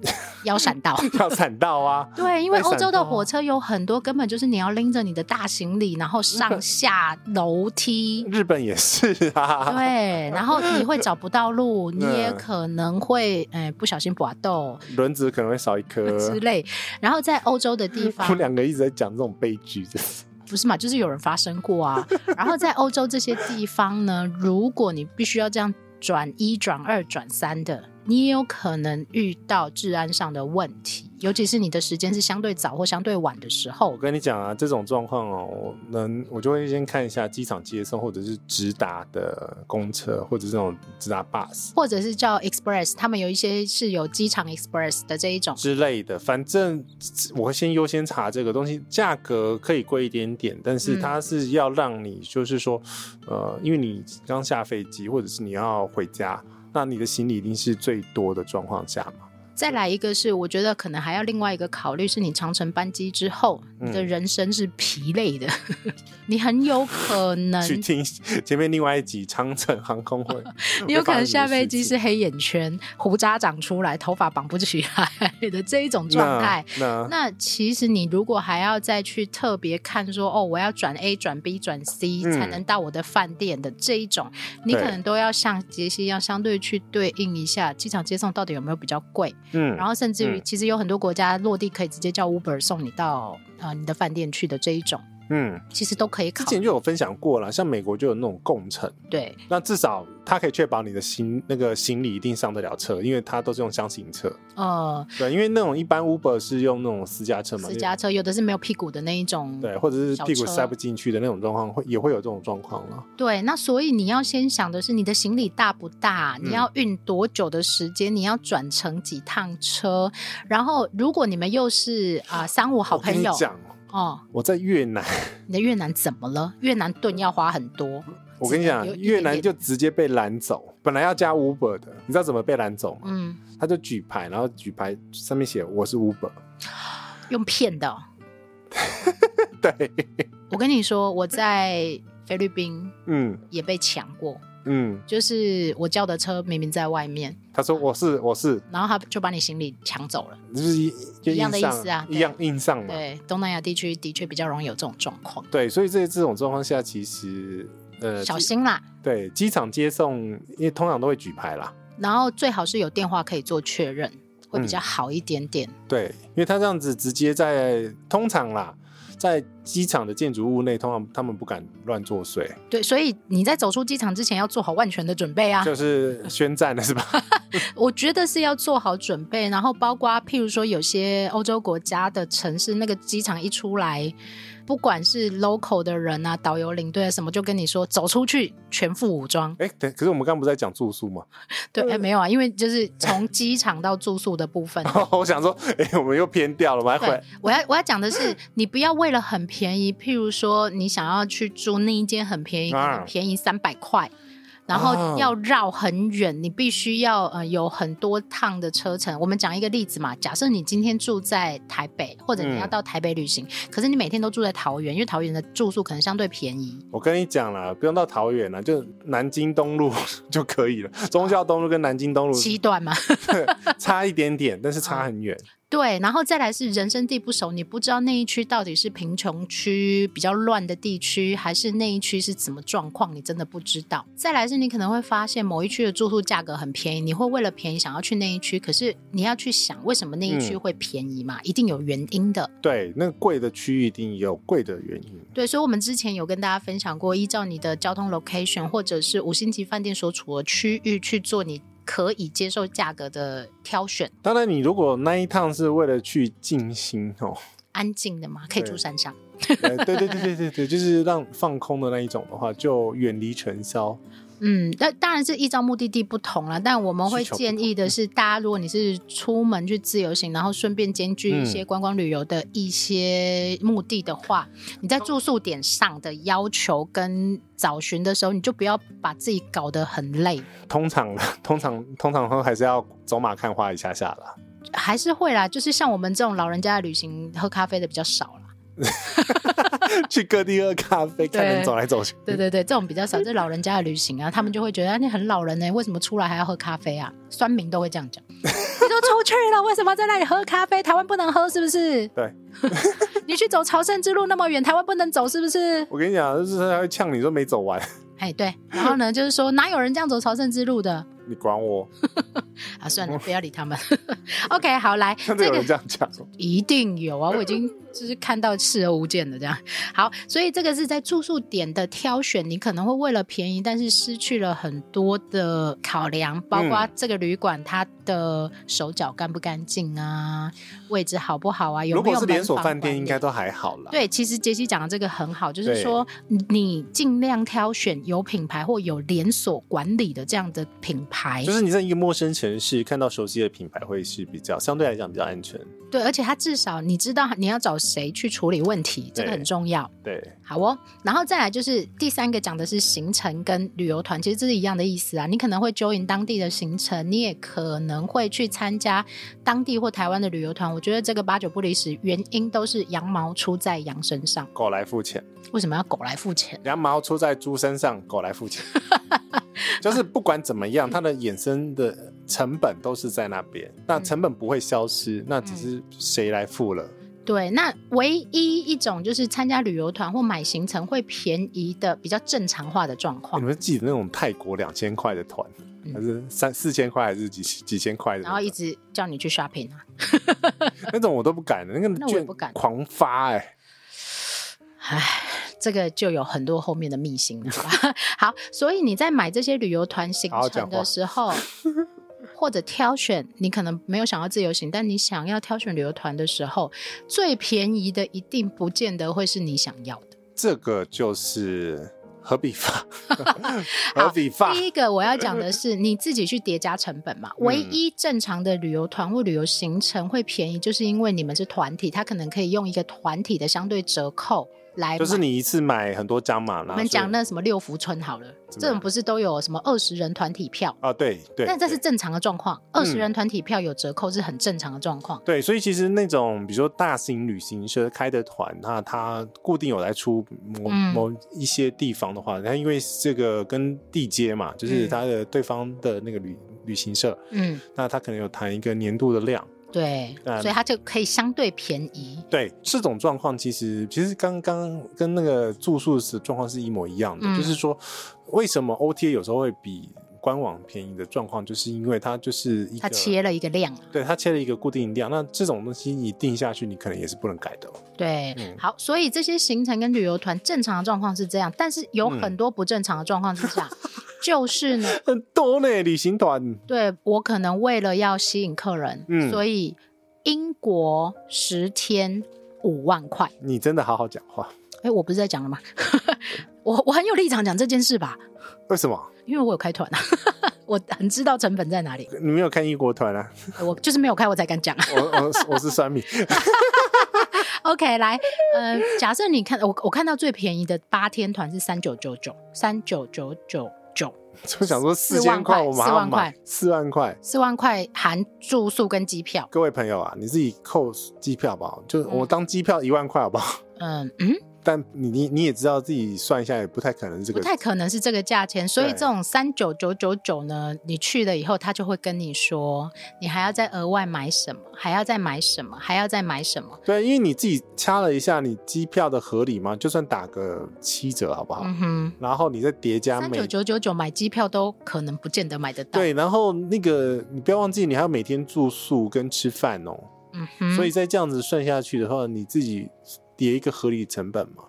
(laughs) 要闪到，(laughs) 要闪到啊！(laughs) 对，因为欧洲的火车有很多，根本就是你要拎着你的大行李，然后上下楼梯。日本也是啊。对，然后你会找不到路，你也可能会哎不小心滑倒，轮子可能会少一颗之类。然后在欧洲的地方，我们两个一直在讲这种悲剧，不是嘛？就是有人发生过啊。然后在欧洲这些地方呢，如果你必须要这样转一、转二、转三的。你也有可能遇到治安上的问题，尤其是你的时间是相对早或相对晚的时候。我跟你讲啊，这种状况哦，能我就会先看一下机场接送，或者是直达的公车，或者是这种直达 bus，或者是叫 express，他们有一些是有机场 express 的这一种之类的。反正我会先优先查这个东西，价格可以贵一点点，但是它是要让你就是说，嗯、呃，因为你刚下飞机，或者是你要回家。那你的行李一定是最多的状况下嘛？再来一个是，我觉得可能还要另外一个考虑，是你长程班机之后，你的人生是疲累的，嗯、(laughs) 你很有可能 (laughs) 去听前面另外一集长城航空会，(laughs) 你有可能下飞机是黑眼圈、胡渣长出来、头发绑不起来的这一种状态。那，那其实你如果还要再去特别看说，哦，我要转 A 转 B 转 C 才能到我的饭店的这一种，嗯、你可能都要像杰西一样，相对去对应一下机场接送到底有没有比较贵。嗯，然后甚至于，其实有很多国家落地可以直接叫 Uber 送你到啊、呃、你的饭店去的这一种。嗯，其实都可以考。之前就有分享过了，像美国就有那种共乘，对，那至少它可以确保你的行那个行李一定上得了车，因为它都是用厢型车。哦、呃，对，因为那种一般 Uber 是用那种私家车嘛，私家车有的是没有屁股的那一种，对，或者是屁股塞不进去的那种状况，会也会有这种状况了。对，那所以你要先想的是你的行李大不大，你要运多久的时间，嗯、你要转乘几趟车，然后如果你们又是啊、呃、三五好朋友。哦，我在越南。你的越南怎么了？越南盾要花很多。我跟你讲，越南就直接被拦走，本来要加 Uber 的，你知道怎么被拦走吗？嗯，他就举牌，然后举牌上面写我是 Uber，(gasps) 用骗的、哦。(laughs) 对，我跟你说，我在菲律宾，嗯，也被抢过，嗯，就是我叫的车明明在外面，他说我是我是，然后他就把你行李抢走了，就是一一样的意思啊，一样印上嘛。对，东南亚地区的确比较容易有这种状况。对，所以在这种状况下，其实。呃，小心啦！对，机场接送，因为通常都会举牌啦。然后最好是有电话可以做确认，会比较好一点点。嗯、对，因为他这样子直接在通常啦，在机场的建筑物内，通常他们不敢乱作祟。对，所以你在走出机场之前要做好万全的准备啊。就是宣战了是吧？(laughs) 我觉得是要做好准备，然后包括譬如说有些欧洲国家的城市，那个机场一出来。不管是 local 的人啊，导游领队啊什么，就跟你说走出去全副武装。哎、欸，对，可是我们刚刚不是在讲住宿吗？(laughs) 对，哎、欸，没有啊，因为就是从机场到住宿的部分。(laughs) 我想说，哎、欸，我们又偏掉了，我还回来。我要我要讲的是，(laughs) 你不要为了很便宜，譬如说你想要去住那一间很便宜，可能便宜三百块。然后要绕很远，你必须要呃有很多趟的车程。我们讲一个例子嘛，假设你今天住在台北，或者你要到台北旅行，嗯、可是你每天都住在桃园，因为桃园的住宿可能相对便宜。我跟你讲了，不用到桃园了，就南京东路 (laughs) 就可以了。忠孝东路跟南京东路七段嘛，(laughs) 差一点点，但是差很远。嗯对，然后再来是人生地不熟，你不知道那一区到底是贫穷区、比较乱的地区，还是那一区是怎么状况，你真的不知道。再来是你可能会发现某一区的住宿价格很便宜，你会为了便宜想要去那一区，可是你要去想为什么那一区会便宜嘛？嗯、一定有原因的。对，那个贵的区域一定有贵的原因。对，所以我们之前有跟大家分享过，依照你的交通 location 或者是五星级饭店所处的区域去做你。可以接受价格的挑选。当然，你如果那一趟是为了去静心哦，安静的嘛，可以住山上。对对对对对对，就是让放空的那一种的话，就远离尘嚣。嗯，那当然是依照目的地不同了，但我们会建议的是，大家如果你是出门去自由行，然后顺便兼具一些观光旅游的一些目的的话，嗯、你在住宿点上的要求跟找寻的时候，你就不要把自己搞得很累。通常，通常，通常还是要走马看花一下下啦。还是会啦，就是像我们这种老人家的旅行，喝咖啡的比较少啦。(laughs) 去各地喝咖啡，看人走来走去。对对对，这种比较少，这是老人家的旅行啊，他们就会觉得你很老人呢、欸，为什么出来还要喝咖啡啊？酸民都会这样讲。(laughs) 你都出去了，为什么在那里喝咖啡？台湾不能喝是不是？对。(laughs) 你去走朝圣之路那么远，台湾不能走是不是？我跟你讲，就是他会呛你说没走完。哎，对。然后呢，就是说哪有人这样走朝圣之路的？你管我？啊，算了，不要理他们。OK，好，来，真的有人这样讲、这个？一定有啊，我已经就是看到视而无见的这样。好，所以这个是在住宿点的挑选，你可能会为了便宜，但是失去了很多的考量，包括这个旅馆它的手脚干不干净啊，位置好不好啊？有没有？如果是连锁饭店，应该都还好了。对，其实杰西讲的这个很好，就是说你尽量挑选有品牌或有连锁管理的这样的品牌。就是你在一个陌生城市看到熟悉的品牌，会是比较相对来讲比较安全。对，而且它至少你知道你要找谁去处理问题，这个很重要。对，好哦。然后再来就是第三个讲的是行程跟旅游团，其实这是一样的意思啊。你可能会 join 当地的行程，你也可能会去参加当地或台湾的旅游团。我觉得这个八九不离十，原因都是羊毛出在羊身上，狗来付钱。为什么要狗来付钱？羊毛出在猪身上，狗来付钱。(laughs) 就是不管怎么样，它的衍生的成本都是在那边，那成本不会消失，那只是谁来付了。对，那唯一一种就是参加旅游团或买行程会便宜的比较正常化的状况。你们记得那种泰国两千块的团，还是三四千块，还是几几千块的？然后一直叫你去 shopping 啊？(laughs) (laughs) 那种我都不敢的，那个券不敢狂发哎、欸，唉。这个就有很多后面的秘辛了？(laughs) 好，所以你在买这些旅游团行程的时候，或者挑选，你可能没有想要自由行，但你想要挑选旅游团的时候，最便宜的一定不见得会是你想要的。这个就是何必发？何必发？第一个我要讲的是，你自己去叠加成本嘛。唯一正常的旅游团或旅游行程会便宜，就是因为你们是团体，他可能可以用一个团体的相对折扣。来就是你一次买很多张嘛，我们讲那什么六福村好了，这种不是都有什么二十人团体票啊？对对，但这是正常的状况，二十人团体票有折扣是很正常的状况。对，所以其实那种比如说大型旅行社开的团，那它固定有来出某某一些地方的话，它因为这个跟地接嘛，就是它的对方的那个旅旅行社，嗯，那他可能有谈一个年度的量。对，嗯、所以它就可以相对便宜。对，这种状况其实其实刚刚跟那个住宿的状况是一模一样的，嗯、就是说为什么 OTA 有时候会比。官网便宜的状况，就是因为它就是一个，它切了一个量，对，它切了一个固定量。那这种东西你定下去，你可能也是不能改的。对，嗯、好，所以这些行程跟旅游团正常的状况是这样，但是有很多不正常的状况是这样，嗯、(laughs) 就是呢，很多呢，旅行团。对，我可能为了要吸引客人，嗯，所以英国十天五万块。你真的好好讲话。哎，我不是在讲了吗？我我很有立场讲这件事吧？为什么？因为我有开团啊，(laughs) 我很知道成本在哪里。你没有开异国团啊？我就是没有开，我才敢讲。我我我是酸米。(laughs) OK，来，呃，假设你看我我看到最便宜的八天团是三九九九，三九九九九。就想说四千块，四万块，四万块，四万块含住宿跟机票。各位朋友啊，你自己扣机票好不好？就我当机票一万块好不好？嗯嗯。但你你你也知道自己算一下也不太可能这个，不太可能是这个价钱，所以这种三九九九九呢，你去了以后，他就会跟你说，你还要再额外买什么，还要再买什么，还要再买什么。对，因为你自己掐了一下，你机票的合理吗？就算打个七折好不好？嗯哼。然后你再叠加三九九九九买机票都可能不见得买得到。对，然后那个你不要忘记，你还要每天住宿跟吃饭哦。嗯哼。所以再这样子算下去的话，你自己。叠一个合理成本嘛？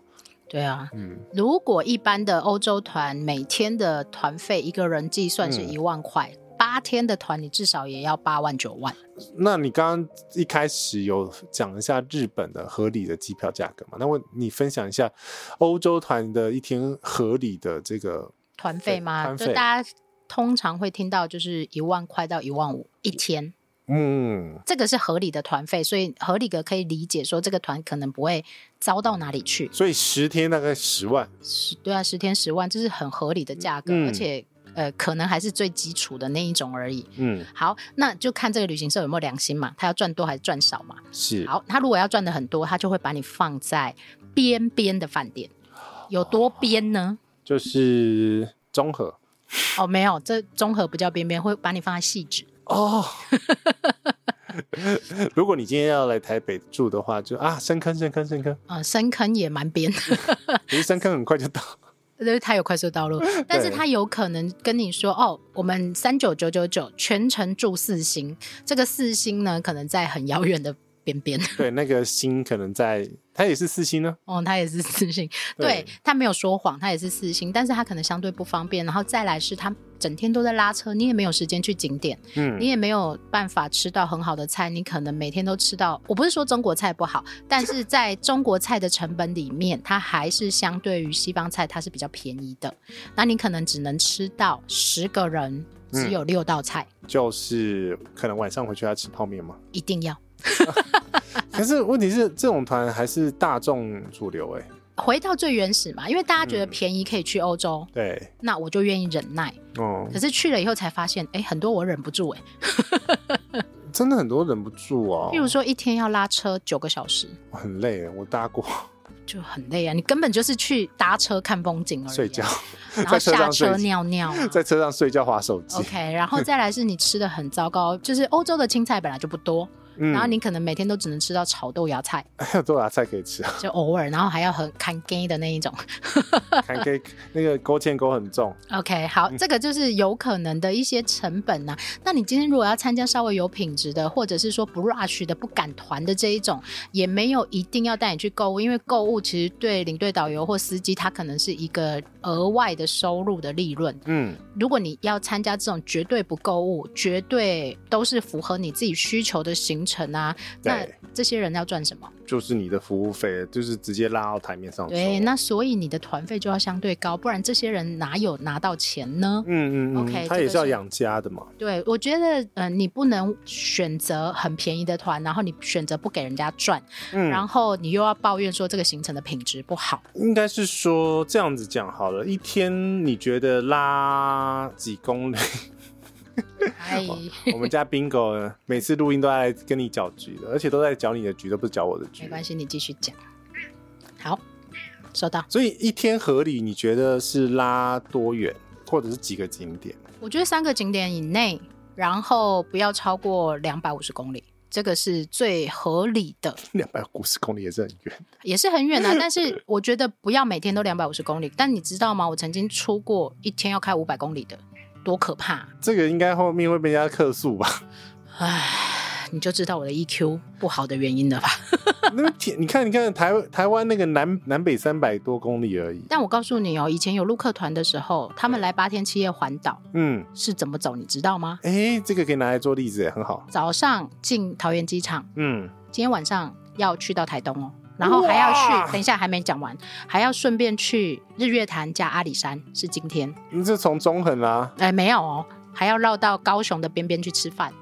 对啊，嗯，如果一般的欧洲团每天的团费一个人计算是一万块，嗯、八天的团你至少也要八万九万。那你刚刚一开始有讲一下日本的合理的机票价格嘛？那我你分享一下欧洲团的一天合理的这个团费吗？就大家通常会听到就是一万块到一万五一天。嗯，这个是合理的团费，所以合理的可以理解说这个团可能不会糟到哪里去。所以十天大概十万，十对啊，十天十万，这是很合理的价格，嗯、而且呃，可能还是最基础的那一种而已。嗯，好，那就看这个旅行社有没有良心嘛，他要赚多还是赚少嘛？是。好，他如果要赚的很多，他就会把你放在边边的饭店，有多边呢？就是综合。哦，没有，这综合不叫边边，会把你放在汐止。哦，(laughs) 如果你今天要来台北住的话，就啊，深坑，深坑，深坑。啊，深坑也蛮边。的，(laughs) 其实深坑很快就到，因为它有快速道路，(laughs) 但是它有可能跟你说，哦，我们三九九九九全程住四星，这个四星呢，可能在很遥远的边边，对，那个星可能在。他也是四星呢？(laughs) 哦，他也是四星。对，他没有说谎，他也是四星，但是他可能相对不方便。然后再来是他整天都在拉车，你也没有时间去景点，嗯，你也没有办法吃到很好的菜。你可能每天都吃到，我不是说中国菜不好，但是在中国菜的成本里面，它还是相对于西方菜，它是比较便宜的。那你可能只能吃到十个人只有六道菜，嗯，就是可能晚上回去要吃泡面吗？一定要。(laughs) 可是问题是，这种团还是大众主流哎。回到最原始嘛，因为大家觉得便宜可以去欧洲，嗯、对，那我就愿意忍耐。哦，可是去了以后才发现，哎，很多我忍不住哎。(laughs) 真的很多忍不住哦。譬如说，一天要拉车九个小时，很累。我搭过，就很累啊。你根本就是去搭车看风景而已，睡觉，然后 (laughs) 下车尿尿，在车上睡觉划手机。OK，然后再来是你吃的很糟糕，就是欧洲的青菜本来就不多。嗯、然后你可能每天都只能吃到炒豆芽菜，(laughs) 豆芽菜可以吃啊，就偶尔，然后还要很看 gay 的那一种，看根那个勾芡勾很重。(laughs) OK，好，嗯、这个就是有可能的一些成本呐、啊。那你今天如果要参加稍微有品质的，或者是说不 rush 的、不赶团的这一种，也没有一定要带你去购物，因为购物其实对领队导游或司机他可能是一个额外的收入的利润。嗯，如果你要参加这种绝对不购物，绝对都是符合你自己需求的行程。啊，那这些人要赚什么？就是你的服务费，就是直接拉到台面上。对，那所以你的团费就要相对高，不然这些人哪有拿到钱呢？嗯嗯，嗯，OK，他也是要养家的嘛。对，我觉得，嗯、呃，你不能选择很便宜的团，然后你选择不给人家赚，嗯，然后你又要抱怨说这个行程的品质不好。应该是说这样子讲好了，一天你觉得拉几公里？哎，我们家 Bingo 每次录音都在跟你搅局的，而且都在搅你的局，都不是搅我的局。没关系，你继续讲。好，收到。所以一天合理，你觉得是拉多远，或者是几个景点？我觉得三个景点以内，然后不要超过两百五十公里，这个是最合理的。(laughs) 两百五十公里也是很远，也是很远啊。(laughs) 但是我觉得不要每天都两百五十公里。但你知道吗？我曾经出过一天要开五百公里的。多可怕！这个应该后面会被人家客诉吧？(sighs) 唉，你就知道我的 EQ 不好的原因了吧？(laughs) 那天你看，你看台台湾那个南南北三百多公里而已。但我告诉你哦，以前有陆客团的时候，他们来八天七夜环岛，嗯，是怎么走？你知道吗？哎，这个可以拿来做例子，很好。早上进桃园机场，嗯，今天晚上要去到台东哦。然后还要去，等一下还没讲完，还要顺便去日月潭加阿里山，是今天。你是从中横啊？哎，没有哦，还要绕到高雄的边边去吃饭，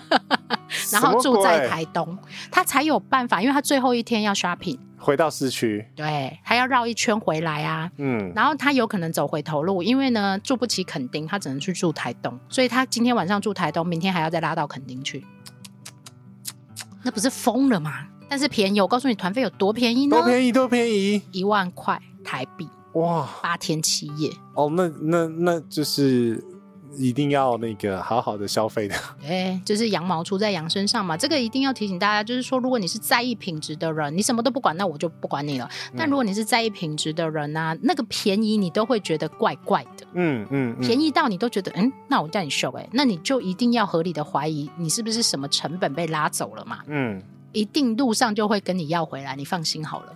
(laughs) 然后住在台东，他才有办法，因为他最后一天要 shopping，回到市区，对，还要绕一圈回来啊。嗯，然后他有可能走回头路，因为呢住不起垦丁，他只能去住台东，所以他今天晚上住台东，明天还要再拉到垦丁去，那不是疯了吗？但是便宜，我告诉你，团费有多便宜呢？多便宜，多便宜，一万块台币，哇，八天七夜。哦，那那那就是一定要那个好好的消费的。(laughs) 哎，就是羊毛出在羊身上嘛。这个一定要提醒大家，就是说，如果你是在意品质的人，你什么都不管，那我就不管你了。嗯、但如果你是在意品质的人呢、啊，那个便宜你都会觉得怪怪的。嗯嗯，嗯便宜到你都觉得，嗯，那我叫你秀哎，那你就一定要合理的怀疑你是不是什么成本被拉走了嘛？嗯。一定路上就会跟你要回来，你放心好了。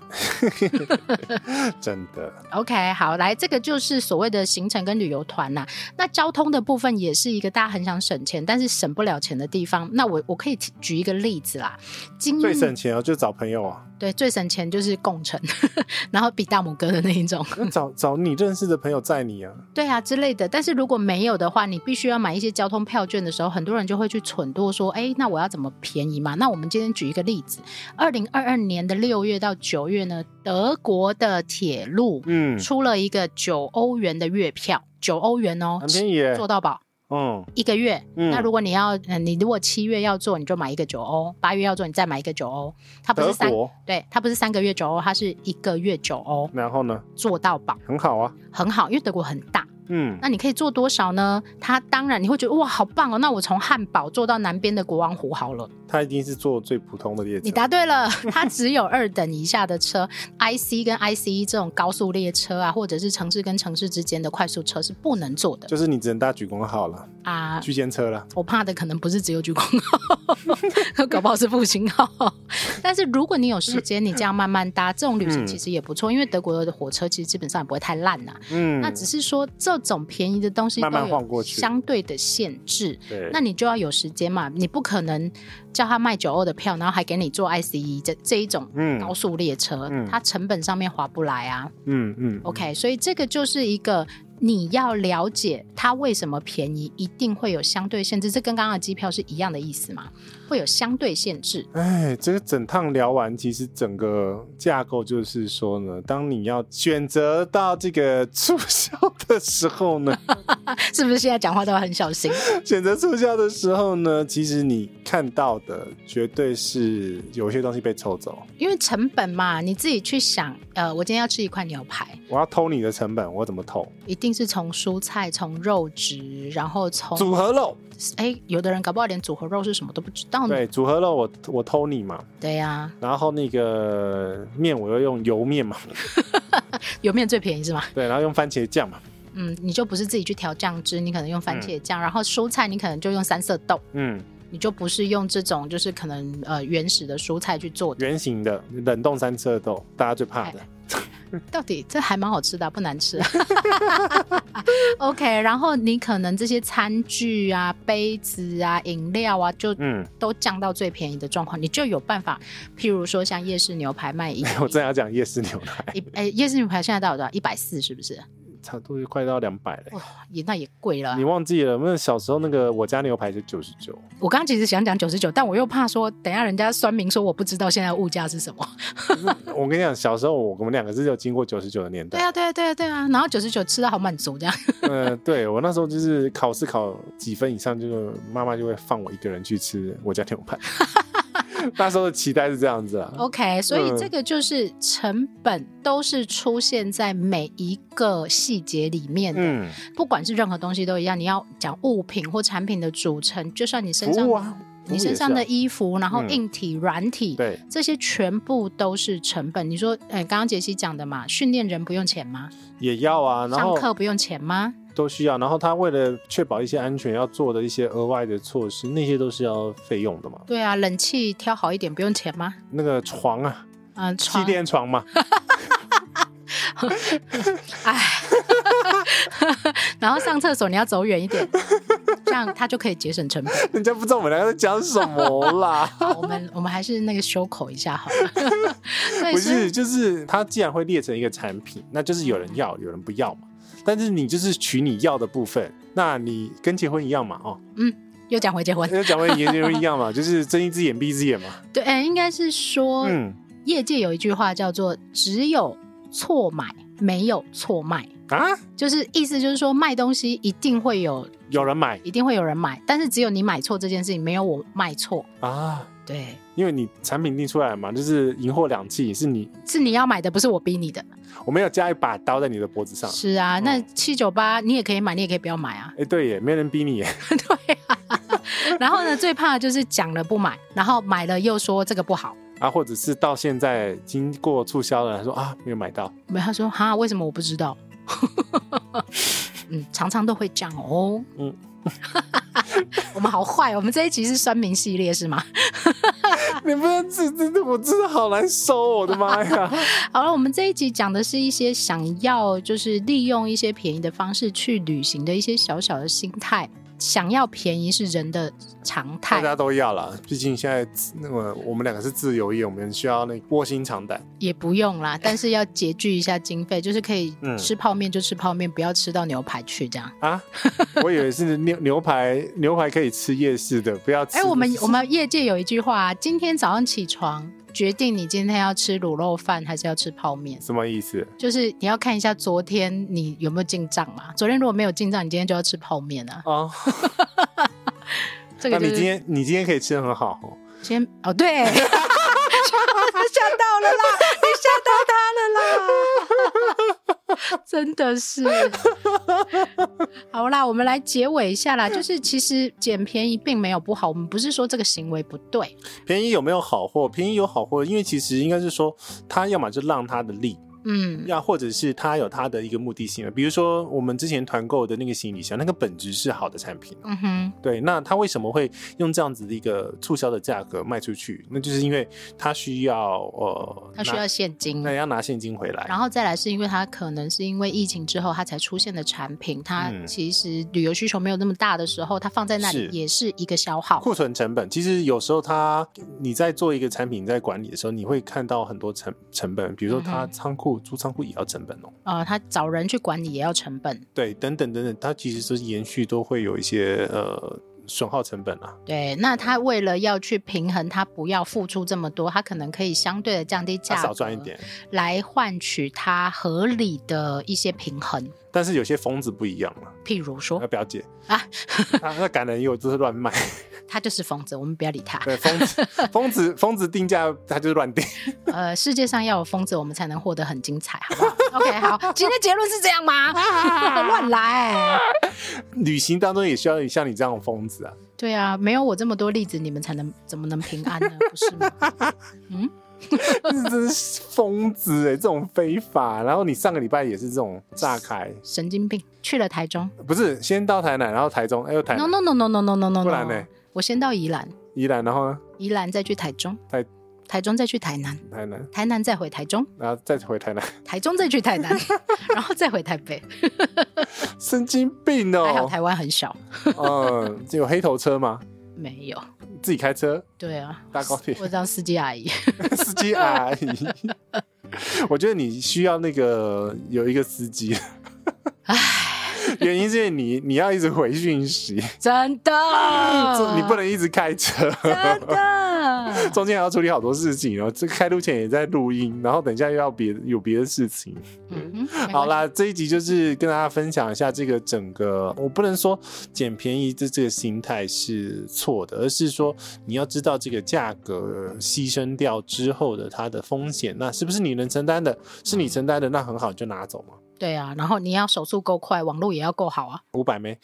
(laughs) 真的。OK，好，来，这个就是所谓的行程跟旅游团呐。那交通的部分也是一个大家很想省钱，但是省不了钱的地方。那我我可以举一个例子啦。最省钱哦，就找朋友啊。对，最省钱就是共乘，(laughs) 然后比大拇哥的那一种。找找你认识的朋友载你啊。(laughs) 对啊，之类的。但是如果没有的话，你必须要买一些交通票券的时候，很多人就会去蠢多说，哎，那我要怎么便宜嘛？那我们今天举一个例子，二零二二年的六月到九月呢，德国的铁路嗯出了一个九欧元的月票，九欧元哦，很便宜，坐到饱。嗯，一个月。嗯、那如果你要，嗯，你如果七月要做，你就买一个九欧；八月要做，你再买一个九欧。它不是三，对，它不是三个月九欧，它是一个月九欧。然后呢？做到饱，很好啊，很好，因为德国很大。嗯，那你可以做多少呢？它当然你会觉得哇，好棒哦！那我从汉堡做到南边的国王湖好了。它一定是坐最普通的列车。你答对了，(laughs) 它只有二等以下的车，IC 跟 ICE 这种高速列车啊，或者是城市跟城市之间的快速车是不能坐的。就是你只能搭莒光号了啊，区间车了。我怕的可能不是只有莒光号，(laughs) 搞不好是复兴号。(laughs) 但是如果你有时间，你这样慢慢搭，这种旅行其实也不错，嗯、因为德国的火车其实基本上也不会太烂呐、啊。嗯，那只是说这种便宜的东西都有相对的限制。对，那你就要有时间嘛，你不可能。叫他卖九二的票，然后还给你坐 ICE 这这一种高速列车，嗯、它成本上面划不来啊。嗯嗯。嗯 OK，所以这个就是一个你要了解它为什么便宜，一定会有相对限制。这跟刚刚的机票是一样的意思吗？会有相对限制。哎，这个整趟聊完，其实整个架构就是说呢，当你要选择到这个促销的时候呢，(laughs) 是不是现在讲话都要很小心？(laughs) 选择促销的时候呢，其实你看到的绝对是有些东西被抽走，因为成本嘛，你自己去想。呃，我今天要吃一块牛排，我要偷你的成本，我怎么偷？一定是从蔬菜、从肉质，然后从组合肉。哎，有的人搞不好连组合肉是什么都不知道呢。对，组合肉我我偷你嘛。对呀、啊。然后那个面我要用油面嘛。(laughs) 油面最便宜是吗？对，然后用番茄酱嘛。嗯，你就不是自己去调酱汁，你可能用番茄酱，嗯、然后蔬菜你可能就用三色豆。嗯。你就不是用这种就是可能呃原始的蔬菜去做的。圆形的冷冻三色豆，大家最怕的。到底这还蛮好吃的，不难吃。(laughs) OK，然后你可能这些餐具啊、杯子啊、饮料啊，就嗯都降到最便宜的状况，嗯、你就有办法。譬如说像夜市牛排卖一，我正要讲夜市牛排，一哎夜市牛排现在到多少？一百四是不是？差不多快到两百了，哇，也那也贵了。你忘记了？那小时候那个我家牛排是九十九。我刚刚其实想讲九十九，但我又怕说，等下人家酸民说我不知道现在物价是什么。(laughs) 我跟你讲，小时候我我们两个是有经过九十九的年代。对啊，对啊，对啊，对啊。然后九十九吃的好满足这样。嗯，(laughs) 对我那时候就是考试考几分以上，就是妈妈就会放我一个人去吃我家牛排。(laughs) (laughs) 那时候的期待是这样子啊，OK，所以这个就是成本都是出现在每一个细节里面的，嗯，不管是任何东西都一样。你要讲物品或产品的组成，就算你身上，啊、你身上的衣服，然后硬体、嗯、软体，对，这些全部都是成本。你说，哎，刚刚杰西讲的嘛，训练人不用钱吗？也要啊，然后上课不用钱吗？都需要，然后他为了确保一些安全，要做的一些额外的措施，那些都是要费用的嘛。对啊，冷气挑好一点不用钱吗？那个床啊，嗯，气垫床嘛。(laughs) 哎，(laughs) 然后上厕所你要走远一点，(laughs) 这样他就可以节省成本。人家不知道我们两个在讲什么啦。我们我们还是那个修口一下好了。不是，就是他既然会列成一个产品，那就是有人要，有人不要嘛。但是你就是取你要的部分，那你跟结婚一样嘛？哦，嗯，又讲回结婚，又讲回结婚一样嘛，(laughs) 就是睁一只眼闭一只眼嘛。对，哎，应该是说，嗯，业界有一句话叫做“只有错买，没有错卖”啊，就是意思就是说卖东西一定会有有人买，一定会有人买，但是只有你买错这件事情，没有我卖错啊。对，因为你产品定出来嘛，就是银货两季，是你是你要买的，不是我逼你的。我没有加一把刀在你的脖子上。是啊，那七九八你也可以买，你也可以不要买啊。哎，对耶，没人逼你耶。(laughs) 对啊。(laughs) 然后呢，最怕的就是讲了不买，然后买了又说这个不好啊，或者是到现在经过促销了，他说啊没有买到，没他说哈为什么我不知道？(laughs) 嗯，常常都会这样哦。嗯。(laughs) 我们好坏，我们这一集是酸民系列是吗？(laughs) 你不要这这这，我真的好难收，我的妈呀！(laughs) 好了，我们这一集讲的是一些想要就是利用一些便宜的方式去旅行的一些小小的心态。想要便宜是人的常态，大家都要啦。毕竟现在那个我们两个是自由业，我们需要那卧薪尝胆。也不用啦，但是要拮据一下经费，就是可以吃泡面就吃泡面，不要吃到牛排去这样啊。(laughs) 我以为是牛牛排，牛排可以吃夜市的，不要吃。哎、欸，我们我们业界有一句话，今天早上起床。决定你今天要吃卤肉饭还是要吃泡面？什么意思？就是你要看一下昨天你有没有进账嘛。昨天如果没有进账，你今天就要吃泡面啊。哦，(laughs) 这个、就是、那你今天你今天可以吃的很好哦。今天哦，对，(laughs) (laughs) 吓到了啦，你吓到他了啦。(laughs) 真的是，(laughs) 好啦，我们来结尾一下啦。就是其实捡便宜并没有不好，我们不是说这个行为不对。便宜有没有好货？便宜有好货，因为其实应该是说，他要么就让他的利。嗯，要或者是他有他的一个目的性，比如说我们之前团购的那个行李箱，那个本质是好的产品，嗯哼，对，那他为什么会用这样子的一个促销的价格卖出去？那就是因为他需要呃，他需要现金，那要拿现金回来，然后再来是因为他可能是因为疫情之后他才出现的产品，他其实旅游需求没有那么大的时候，他放在那里也是一个消耗库存成本。其实有时候他你在做一个产品在管理的时候，你会看到很多成成本，比如说他仓库。租仓库也要成本哦，啊，他找人去管理也要成本，对，等等等等，他其实是延续都会有一些呃损耗成本啊。对，那他为了要去平衡，他不要付出这么多，他可能可以相对的降低价格，少赚一点，来换取他合理的一些平衡。但是有些疯子不一样嘛，譬如说，那表姐啊，那感人又就是乱卖。(laughs) 他就是疯子，我们不要理他。对，疯子，(laughs) 疯子，疯子定价，他就是乱定。(laughs) 呃，世界上要有疯子，我们才能获得很精彩，好不好？(laughs) OK，好，今天结论是这样吗？乱来。旅行当中也需要像你这样的疯子啊。对啊，没有我这么多例子，你们才能怎么能平安呢？不是吗？嗯，这真是疯子哎，这种非法。然后你上个礼拜也是这种炸开，神经病。去了台中，不是先到台南，然后台中，哎呦台。No no no no no no no no，不然呢？我先到宜兰，宜兰，然后呢？宜兰再去台中，台台中再去台南，台南，台南再回台中，然后再回台南，台中再去台南，(laughs) 然后再回台北。(laughs) 神经病哦！还好台湾很小。嗯，有黑头车吗？没有。自己开车？对啊，搭高铁。我当司机阿姨。(laughs) 司机阿姨，我觉得你需要那个有一个司机。唉。原因是你你要一直回讯息，真的，(laughs) 你不能一直开车，真的，(laughs) 中间还要处理好多事情，然后这个开路前也在录音，然后等一下又要别有别的事情。嗯，好啦，这一集就是跟大家分享一下这个整个，我不能说捡便宜的这个心态是错的，而是说你要知道这个价格牺牲掉之后的它的风险，那是不是你能承担的？是你承担的，那很好，就拿走嘛。对啊，然后你要手速够快，网络也要够好啊。五百枚。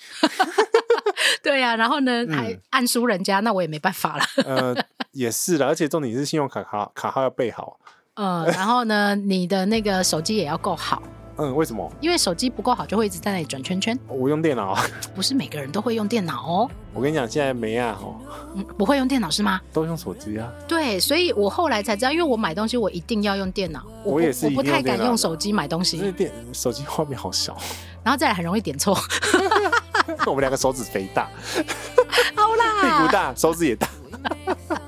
(laughs) 对呀、啊，然后呢，嗯、还按输人家，那我也没办法了。呃，也是的，而且重点是信用卡卡卡号要备好。嗯、呃，然后呢，你的那个手机也要够好。嗯，为什么？因为手机不够好，就会一直在那里转圈圈。我用电脑，不是每个人都会用电脑哦。我跟你讲，现在没啊，哦，嗯，不会用电脑是吗？都用手机啊。对，所以我后来才知道，因为我买东西我一定要用电脑，我，我也是，我不太敢用手机买东西，因为电手机画面好小，然后再来很容易点错。(laughs) 我们两个手指肥大，(laughs) 好啦，屁股大，手指也大。(laughs)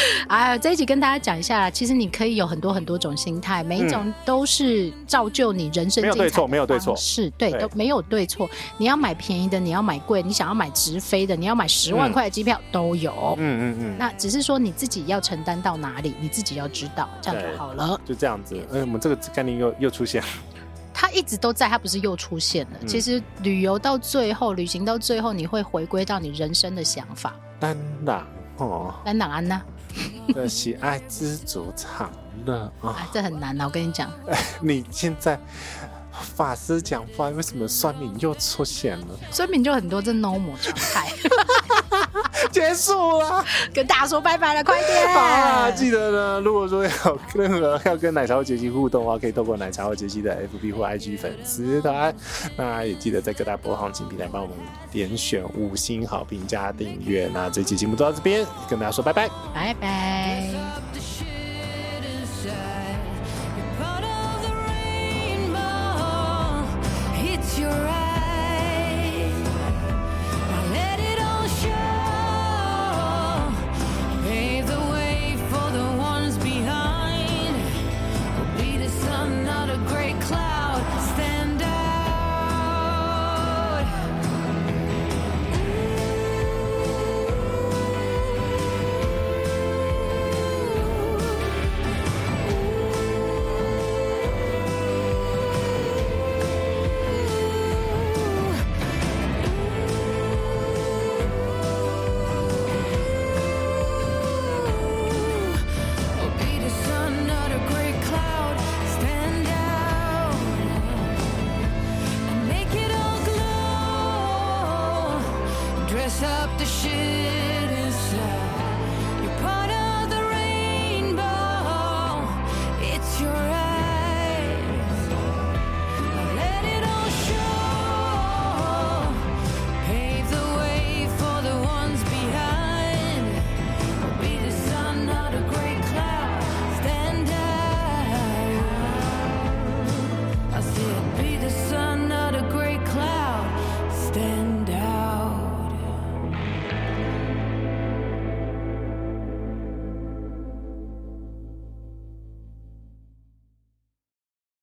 (laughs) 哎，这一集跟大家讲一下，其实你可以有很多很多种心态，每一种都是造就你人生精彩的方式。没有对错，没有对错，是对，都没有对错。你要买便宜的，你要买贵，你想要买直飞的，你要买十万块的机票、嗯、都有。嗯嗯嗯。那只是说你自己要承担到哪里，你自己要知道，这样就好了。就这样子。哎，我们这个概念又又出现了。它一直都在，它不是又出现了。嗯、其实旅游到最后，旅行到最后，你会回归到你人生的想法。单档哦，单档安娜。的喜爱知足常乐啊，哎，这很难啊！我跟你讲，(laughs) 你现在法师讲话，为什么酸民又出现了？酸民就很多，这 normal 状态。结束了，跟大家说拜拜了，快点！好啊，记得呢，如果说有任何要跟奶茶或杰西互动的话，可以透过奶茶或杰西的 FB 或 IG 粉丝团。那也记得在各大播放器平台帮我们点选五星好评加订阅。那这期节目就到这边，跟大家说拜拜，拜拜。